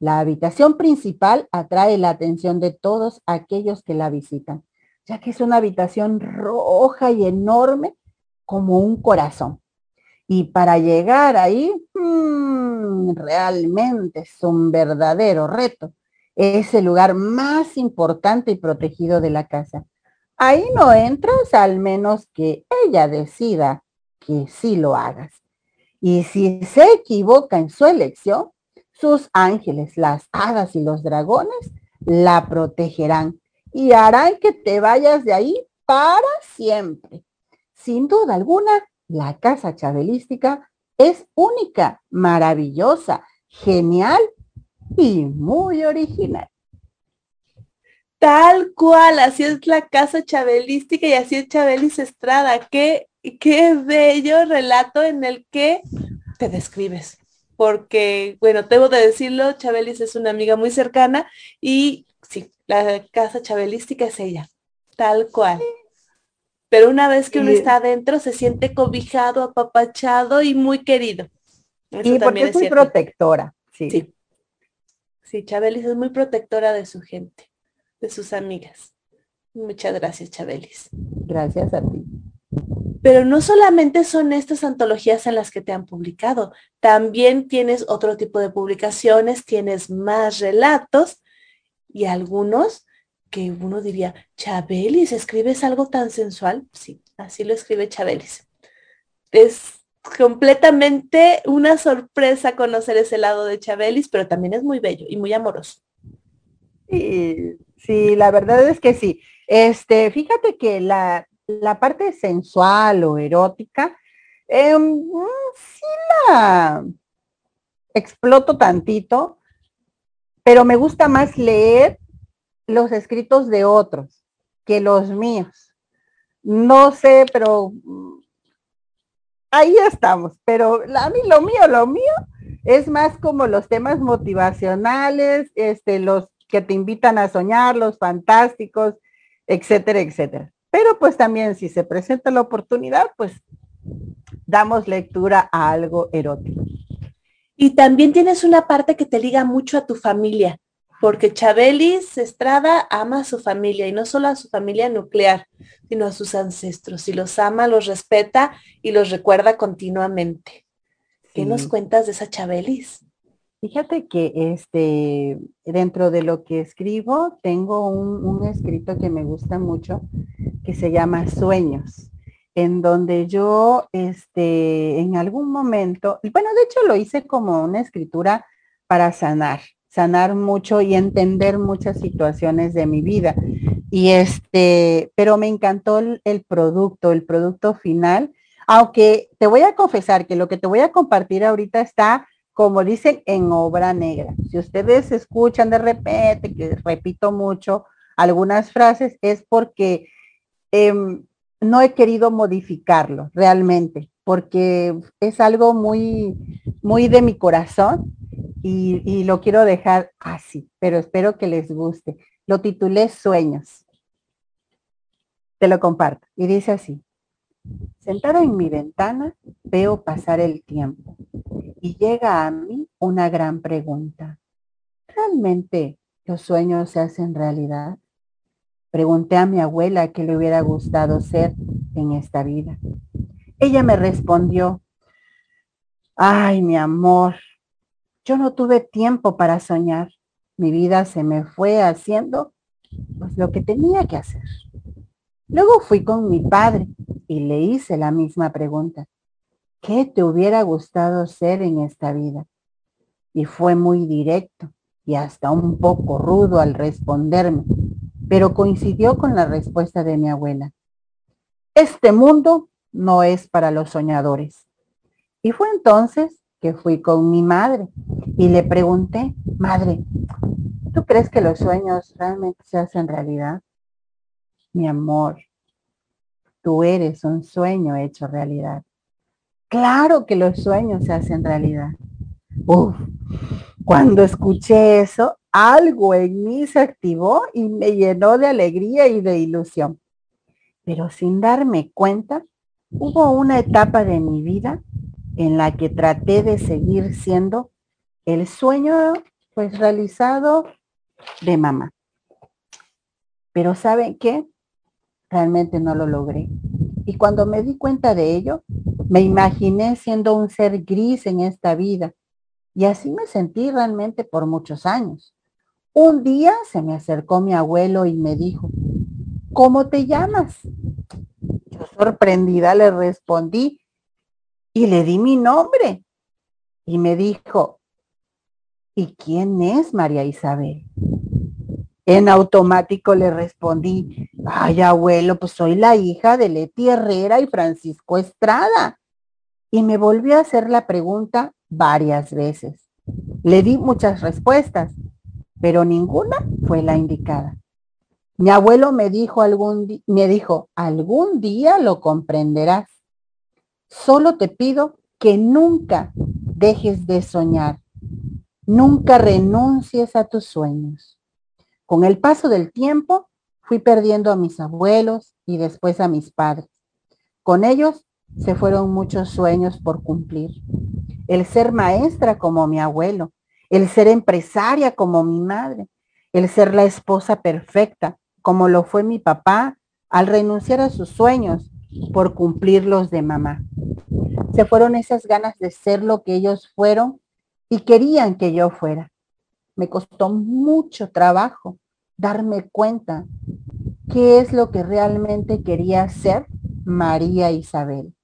La habitación principal atrae la atención de todos aquellos que la visitan, ya que es una habitación roja y enorme como un corazón. Y para llegar ahí, mm, realmente es un verdadero reto. Es el lugar más importante y protegido de la casa. Ahí no entras al menos que ella decida que sí lo hagas. Y si se equivoca en su elección, sus ángeles, las hadas y los dragones la protegerán y harán que te vayas de ahí para siempre. Sin duda alguna, la casa chabelística es única, maravillosa, genial y muy original. Tal cual, así es la casa chabelística y así es Chabelis Estrada. Qué, qué bello relato en el que te describes. Porque, bueno, debo de decirlo, Chabelis es una amiga muy cercana y sí, la casa chabelística es ella, tal cual. Pero una vez que uno está adentro, se siente cobijado, apapachado y muy querido. y porque es, muy protectora. Sí. sí. Sí, Chabelis es muy protectora de su gente de sus amigas. Muchas gracias, Chabelis. Gracias a ti. Pero no solamente son estas antologías en las que te han publicado, también tienes otro tipo de publicaciones, tienes más relatos y algunos que uno diría, Chabelis, ¿escribes algo tan sensual? Sí, así lo escribe Chabelis. Es completamente una sorpresa conocer ese lado de Chabelis, pero también es muy bello y muy amoroso. Sí, Sí, la verdad es que sí. Este, fíjate que la, parte sensual o erótica, em, mm, sí la exploto tantito, pero me gusta más leer los escritos de otros que los míos. No sé, pero mm, ahí estamos. Pero a mí lo mío, lo mío es más como los temas motivacionales, este, los que te invitan a soñar, los fantásticos, etcétera, etcétera. Pero pues también si se presenta la oportunidad, pues damos lectura a algo erótico. Y también tienes una parte que te liga mucho a tu familia, porque Chabelis Estrada ama a su familia y no solo a su familia nuclear, sino a sus ancestros y los ama, los respeta y los recuerda continuamente. ¿Qué nos cuentas de esa Chabelis? Fíjate que este, dentro de lo que escribo, tengo un, escrito que me gusta mucho, que se llama Sueños, en donde yo, este, en algún momento, bueno, de hecho lo hice como una escritura para sanar, sanar mucho y entender muchas situaciones de mi vida. Y este, pero me encantó el, producto, el producto final, aunque te voy a confesar que lo que te voy a compartir ahorita está como dicen, en obra negra. Si ustedes escuchan de repente, que repito mucho algunas frases, es porque em, no he querido modificarlo realmente, porque es algo muy, muy de mi corazón y, y lo quiero dejar así, pero espero que les guste. Lo titulé Sueños. Te lo comparto. Y dice así. Sentada en mi ventana, veo pasar el tiempo y llega a mí una gran pregunta. ¿Realmente los sueños se hacen realidad? Pregunté a mi abuela qué le hubiera gustado ser en esta vida. Ella me respondió, ay, mi amor, yo no tuve tiempo para soñar. Mi vida se me fue haciendo pues, lo que tenía que hacer. Luego fui con mi padre y le hice la misma pregunta. ¿qué te hubiera gustado ser en esta vida? Y fue muy directo y hasta un poco rudo al responderme, pero coincidió con la respuesta de mi abuela. Este mundo no es para los soñadores. Y fue entonces que fui con mi madre y le pregunté, madre, ¿tú crees que los sueños realmente se hacen realidad? Mi amor, tú eres un sueño hecho realidad. Claro que los sueños se hacen realidad. Uf, cuando escuché eso, algo en mí se activó y me llenó de alegría y de ilusión. Pero sin darme cuenta, hubo una etapa de mi vida en la que traté de seguir siendo el sueño pues realizado de mamá. Pero ¿saben qué? Realmente no lo logré. Y cuando me di cuenta de ello, me imaginé siendo un ser gris en esta vida. Y así me sentí realmente por muchos años. Un día se me acercó mi abuelo y me dijo, ¿cómo te llamas? Sorprendida le respondí y le di mi nombre. Y me dijo, ¿y quién es María Isabel? En automático le respondí, ay abuelo, pues soy la hija de Leti Herrera y Francisco Estrada. Y me volvió a hacer la pregunta varias veces. Le di muchas respuestas, pero ninguna fue la indicada. Mi abuelo me dijo algún me dijo, algún día lo comprenderás. Solo te pido que nunca dejes de soñar. Nunca renuncies a tus sueños. Con el paso del tiempo, fui perdiendo a mis abuelos y después a mis padres. Con ellos se fueron muchos sueños por cumplir. El ser maestra como mi abuelo, el ser empresaria como mi madre, el ser la esposa perfecta como lo fue mi papá al renunciar a sus sueños por cumplir los de mamá. Se fueron esas ganas de ser lo que ellos fueron y querían que yo fuera. Me costó mucho trabajo darme cuenta qué es lo que realmente quería ser María Isabel.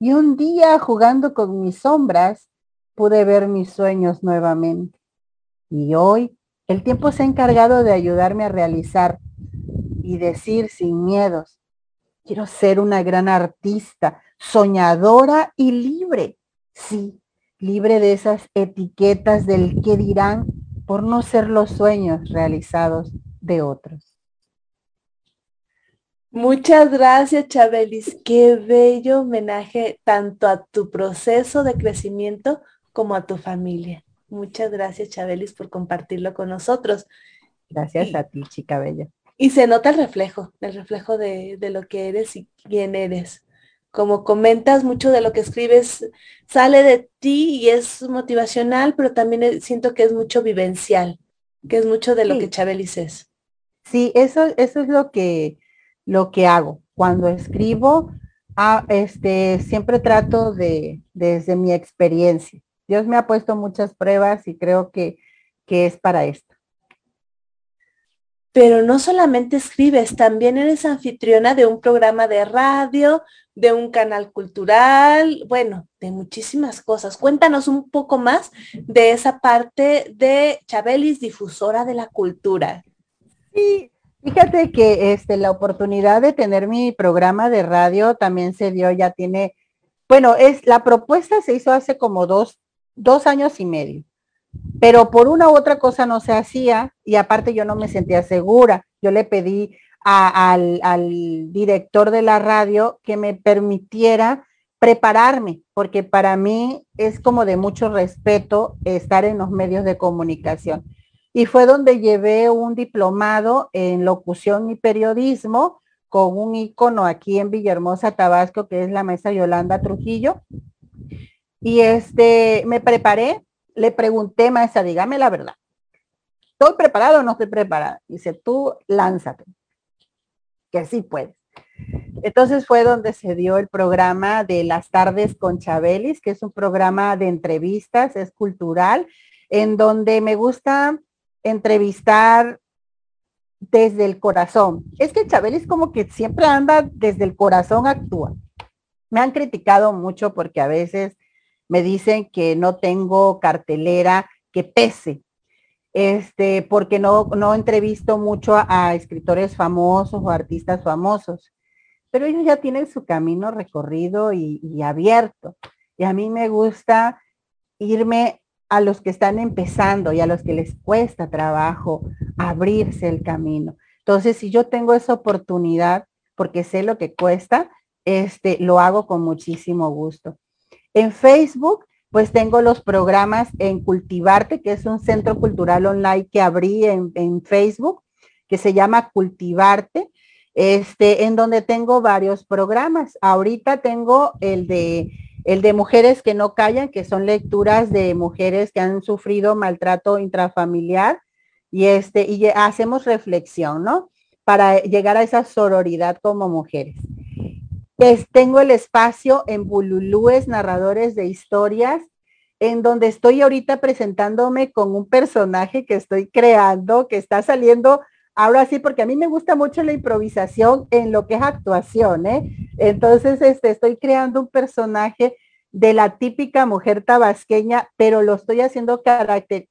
Y un día jugando con mis sombras, pude ver mis sueños nuevamente. Y hoy el tiempo se ha encargado de ayudarme a realizar y decir sin miedos, quiero ser una gran artista, soñadora y libre. Sí, libre de esas etiquetas del que dirán por no ser los sueños realizados de otros. Muchas gracias, Chabelis. Qué bello homenaje tanto a tu proceso de crecimiento como a tu familia. Muchas gracias, Chabelis, por compartirlo con nosotros. Gracias a ti, chica bella. Y se nota el reflejo, el reflejo de, de, lo que eres y quién eres. Como comentas, mucho de lo que escribes sale de ti y es motivacional, pero también siento que es mucho vivencial, que es mucho de lo que Chabelis es. Sí, eso, eso es lo que, lo que hago. Cuando escribo, ah, este, siempre trato de, desde mi experiencia. Dios me ha puesto muchas pruebas y creo que, que es para esto. Pero no solamente escribes, también eres anfitriona de un programa de radio, de un canal cultural, bueno, de muchísimas cosas. Cuéntanos un poco más de esa parte de Chabelis, difusora de la cultura. Sí, fíjate que este, la oportunidad de tener mi programa de radio también se dio, ya tiene, bueno, es la propuesta se hizo hace como dos, dos años y medio, pero por una u otra cosa no se hacía y aparte yo no me sentía segura. Yo le pedí al, al director de la radio que me permitiera prepararme, porque para mí es como de mucho respeto estar en los medios de comunicación. Y fue donde llevé un diplomado en locución y periodismo con un ícono aquí en Villahermosa, Tabasco, que es la mesa Yolanda Trujillo. Y este, me preparé, le pregunté, maestra, dígame la verdad. ¿Estoy preparado o no estoy preparada? Dice, tú lánzate, que sí puedes. Entonces fue donde se dio el programa de las tardes con Chabelis, que es un programa de entrevistas, es cultural, en donde me gusta entrevistar desde el corazón. Es que Chabelis como que siempre anda desde el corazón, actúa. Me han criticado mucho porque a veces me dicen que no tengo cartelera que pese, este, porque no, no entrevisto mucho a, escritores famosos o artistas famosos, pero ellos ya tienen su camino recorrido y, y abierto. Y a mí me gusta irme a los que están empezando y a los que les cuesta trabajo abrirse el camino. Entonces, si yo tengo esa oportunidad, porque sé lo que cuesta, este, lo hago con muchísimo gusto. En Facebook, pues tengo los programas en Cultivarte, que es un centro cultural online que abrí en, Facebook, que se llama Cultivarte, este, en donde tengo varios programas. Ahorita tengo el de, el de mujeres que no callan, que son lecturas de mujeres que han sufrido maltrato intrafamiliar y este, y hacemos reflexión, ¿no? Para llegar a esa sororidad como mujeres. Tengo el espacio en Bululúes, narradores de historias, en donde estoy ahorita presentándome con un personaje que estoy creando, que está saliendo ahora sí, porque a mí me gusta mucho la improvisación en lo que es actuación, ¿eh? Entonces, este, estoy creando un personaje de la típica mujer tabasqueña, pero lo estoy haciendo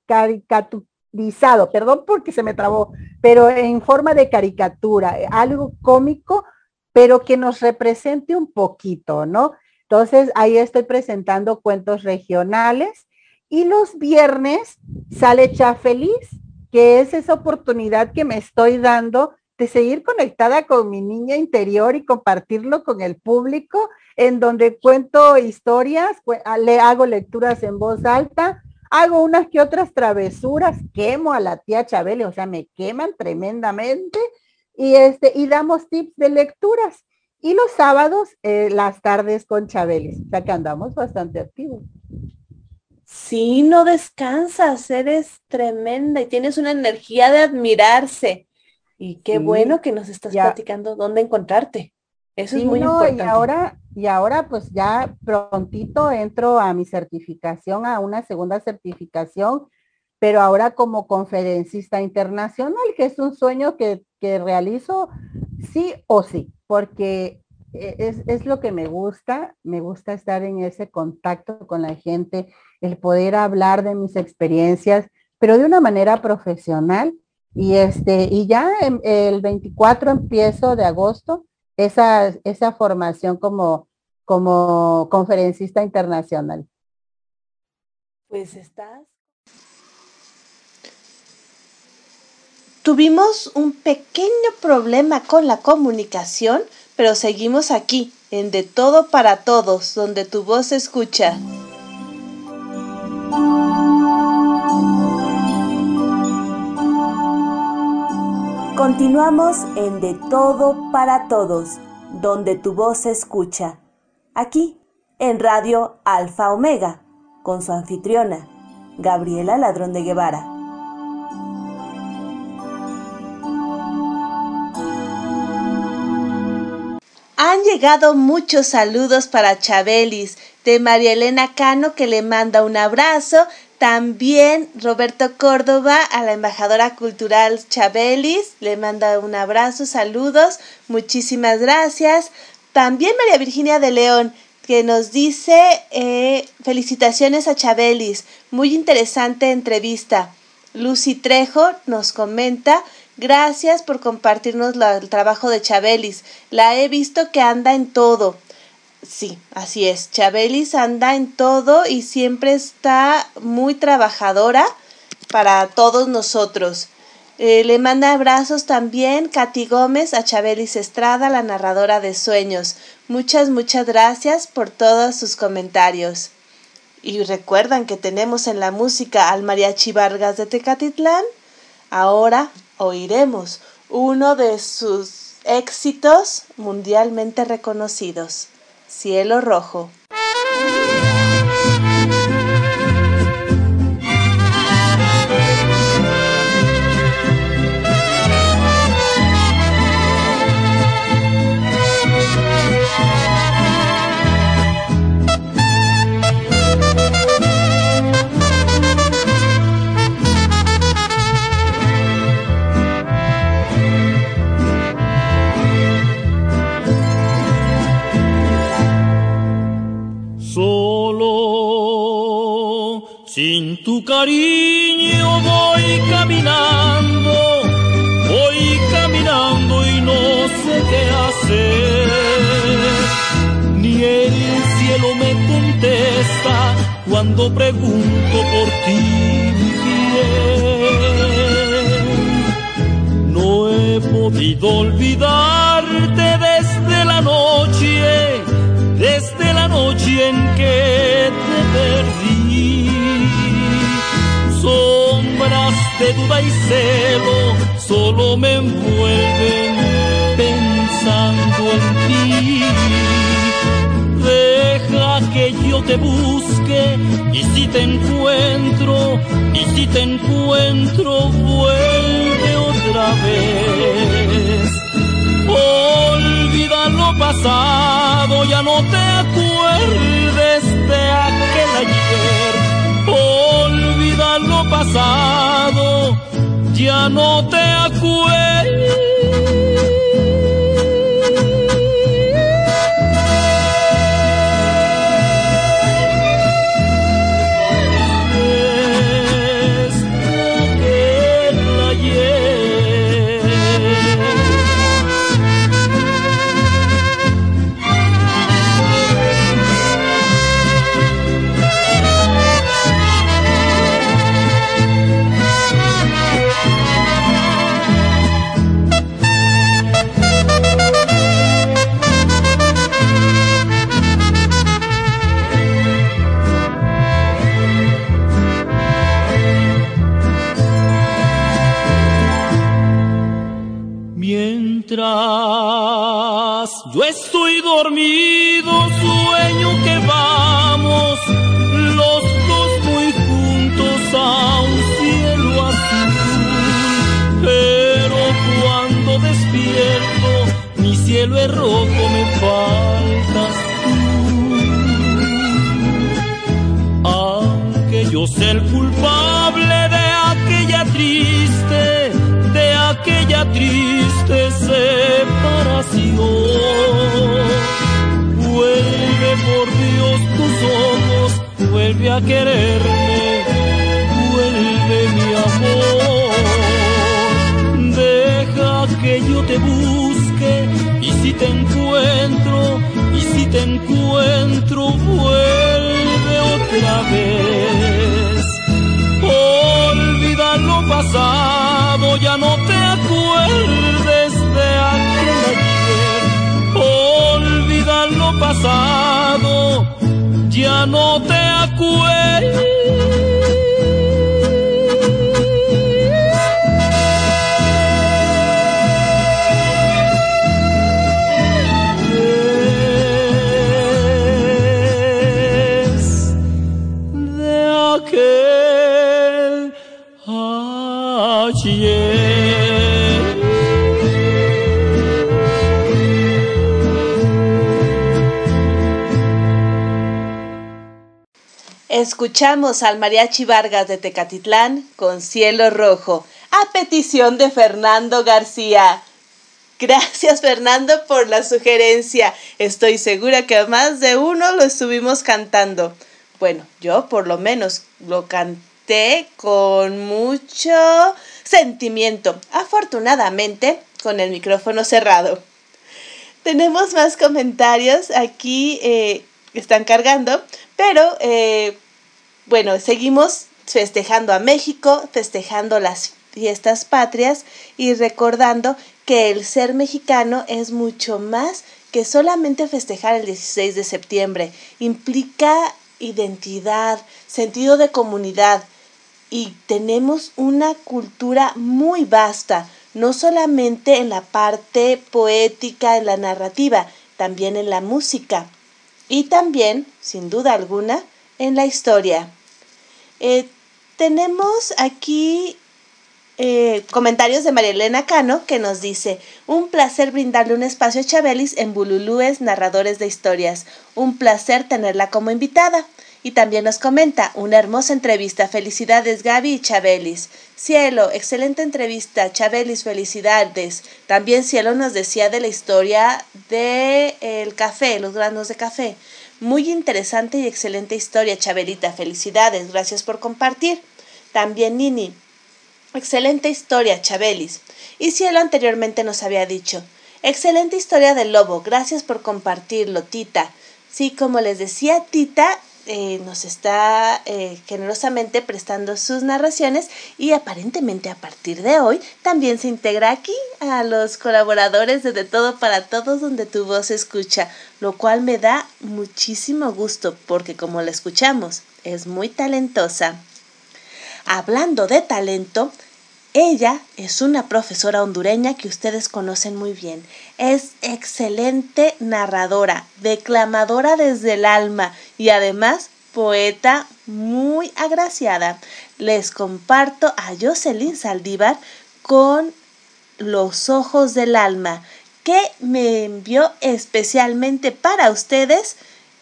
caricaturizado, perdón porque se me trabó, pero en forma de caricatura, algo cómico, pero que nos represente un poquito, ¿no? Entonces, ahí estoy presentando cuentos regionales y los viernes sale Cha Feliz, que es esa oportunidad que me estoy dando de seguir conectada con mi niña interior y compartirlo con el público, en donde cuento historias, ah, le hago lecturas en voz alta, hago unas que otras travesuras, quemo a la tía Chabele, o sea, me queman tremendamente, y este, y damos tips de lecturas. Y los sábados, eh, las tardes con Chabelis, o sea que andamos bastante activos. Sí, no descansas, eres tremenda y tienes una energía de admirarse. Y qué bueno que nos estás platicando dónde encontrarte. Eso es muy importante. Y ahora, y ahora pues ya prontito entro a mi certificación, a una segunda certificación, pero ahora como conferencista internacional, que es un sueño que, que realizo sí o sí, porque e, es, es, lo que me gusta, me gusta estar en ese contacto con la gente, el poder hablar de mis experiencias, pero de una manera profesional. Y, este, y ya el 24 empiezo de agosto esa, esa formación como, como conferencista internacional. Pues estás. Tuvimos un pequeño problema con la comunicación, pero seguimos aquí, en De Todo para Todos, donde tu voz se escucha. Continuamos en De Todo para Todos, donde tu voz se escucha. Aquí, en Radio Alfa Omega, con su anfitriona, Gabriela Ladrón de Guevara. Llegado muchos saludos para Chabelis, de María Elena Cano que le manda un abrazo, también Roberto Córdoba a la embajadora cultural Chabelis le manda un abrazo, saludos, muchísimas gracias. También María Virginia de León que nos dice eh, felicitaciones a Chabelis, muy interesante entrevista. Lucy Trejo nos comenta Gracias por compartirnos el trabajo de Chabelis. La he visto que anda en todo. Sí, así es. Chabelis anda en todo y siempre está muy trabajadora para todos nosotros. Eh, le manda abrazos también Katy Gómez a Chabelis Estrada, la narradora de sueños. Muchas, muchas gracias por todos sus comentarios. Y recuerdan que tenemos en la música al Mariachi Vargas de Tecatitlán. Ahora oiremos uno de sus éxitos mundialmente reconocidos, Cielo Rojo. Tu cariño voy caminando, voy caminando y no sé qué hacer. Ni el cielo me contesta cuando pregunto por ti. No he podido olvidarte desde la noche, desde la noche en que te perdí de duda y celo solo me envuelven pensando en ti. Deja que yo te busque y si te encuentro, y si te encuentro, vuelve otra vez. Olvida lo pasado, ya no te acuerdes de aquel ayer lo pasado, ya no te acuerdas. Yo estoy dormido, sueño que vamos los dos muy juntos a un cielo azul. Pero cuando despierto, mi cielo es rojo, me faltas tú. Aunque yo sea el culpable de aquella triste, de aquella triste Vuelve por Dios tus ojos, vuelve a quererme, vuelve mi amor. Deja que yo te busque y si te encuentro, y si te encuentro, vuelve otra vez. Olvida lo pasado, ya no te acuerdes de aquel pasado, ya no te acuerdes Escuchamos al Mariachi Vargas de Tecatitlán con Cielo Rojo, a petición de Fernando García. Gracias Fernando por la sugerencia. Estoy segura que más de uno lo estuvimos cantando. Bueno, yo por lo menos lo canté con mucho sentimiento. Afortunadamente, con el micrófono cerrado. Tenemos más comentarios aquí. Eh, están cargando, pero eh, bueno, seguimos festejando a México, festejando las fiestas patrias y recordando que el ser mexicano es mucho más que solamente festejar el 16 de septiembre. Implica identidad, sentido de comunidad y tenemos una cultura muy vasta, no solamente en la parte poética, en la narrativa, también en la música y también, sin duda alguna, en la historia. Eh, tenemos aquí eh, comentarios de María Elena Cano que nos dice, un placer brindarle un espacio a Chabelis en Bululúes, narradores de historias. Un placer tenerla como invitada. Y también nos comenta, una hermosa entrevista. Felicidades Gaby y Chabelis. Cielo, excelente entrevista. Chabelis, felicidades. También Cielo nos decía de la historia del el café, los granos de café. Muy interesante y excelente historia, Chabelita. Felicidades, gracias por compartir. También Nini. Excelente historia, Chabelis. Y Cielo anteriormente nos había dicho. Excelente historia del lobo, gracias por compartirlo, Tita. Sí, como les decía, Tita eh, nos está eh, generosamente prestando sus narraciones y aparentemente a partir de hoy también se integra aquí a los colaboradores de De Todo para Todos donde tu voz se escucha, lo cual me da muchísimo gusto porque como la escuchamos es muy talentosa. Hablando de talento, ella es una profesora hondureña que ustedes conocen muy bien. Es excelente narradora, declamadora desde el alma y además poeta muy agraciada. Les comparto a Jocelyn Saldívar con Los ojos del alma, que me envió especialmente para ustedes,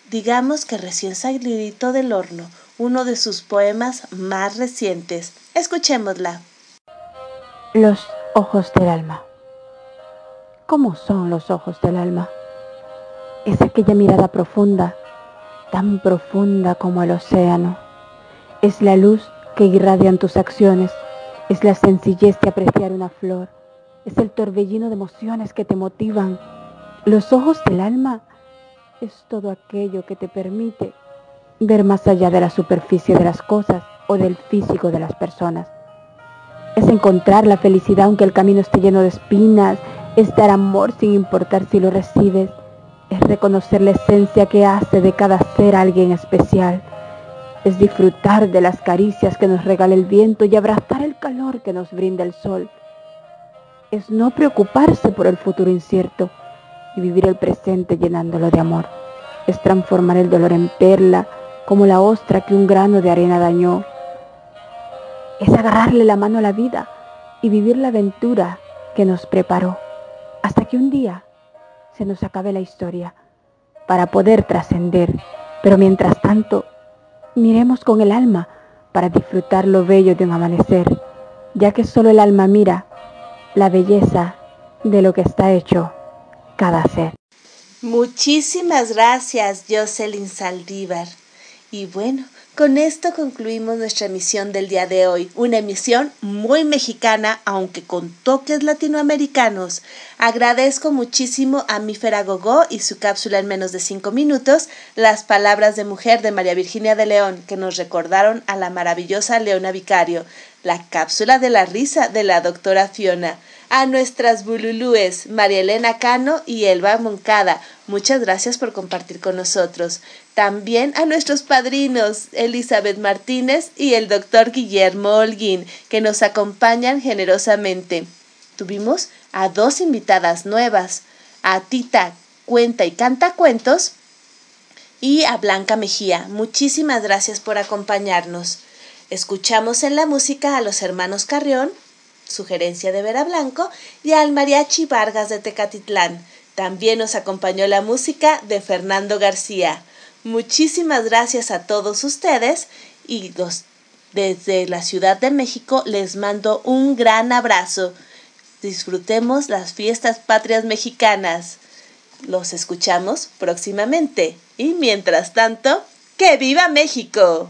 digamos que recién salidito del horno, uno de sus poemas más recientes. Escuchémosla. Los ojos del alma. ¿Cómo son los ojos del alma? Es aquella mirada profunda, tan profunda como el océano. Es la luz que irradian tus acciones, es la sencillez de apreciar una flor, es el torbellino de emociones que te motivan. Los ojos del alma es todo aquello que te permite ver más allá de la superficie de las cosas o del físico de las personas es encontrar la felicidad aunque el camino esté lleno de espinas, es dar amor sin importar si lo recibes, es reconocer la esencia que hace de cada ser alguien especial, es disfrutar de las caricias que nos regala el viento y abrazar el calor que nos brinda el sol, es no preocuparse por el futuro incierto, y vivir el presente llenándolo de amor. Es transformar el dolor en perla, como la ostra que un grano de arena dañó. Es agarrarle la mano a la vida y vivir la aventura que nos preparó, hasta que un día se nos acabe la historia para poder trascender. Pero mientras tanto, miremos con el alma para disfrutar lo bello de un amanecer, ya que solo el alma mira la belleza de lo que está hecho cada ser. Muchísimas gracias, Jocelyn Saldívar. Y bueno, con esto concluimos nuestra emisión del día de hoy, una emisión muy mexicana, aunque con toques latinoamericanos. Agradezco muchísimo a Mífera Gogó y su cápsula en menos de cinco minutos, las palabras de mujer de María Virginia de León, que nos recordaron a la maravillosa Leona Vicario, la cápsula de la risa de la doctora Fiona a nuestras bululúes, María Elena Cano y Elba Moncada. Muchas gracias por compartir con nosotros. También a nuestros padrinos, Elizabeth Martínez y el doctor Guillermo Holguín, que nos acompañan generosamente. Tuvimos a dos invitadas nuevas, a Tita Cuenta y Canta Cuentos y a Blanca Mejía. Muchísimas gracias por acompañarnos. Escuchamos en la música a los hermanos Carrión sugerencia de Vera Blanco, y al Mariachi Vargas de Tecatitlán. También nos acompañó la música de Fernando García. Muchísimas gracias a todos ustedes y desde la Ciudad de México les mando un gran abrazo. Disfrutemos las fiestas patrias mexicanas. Los escuchamos próximamente. Y mientras tanto, ¡que viva México!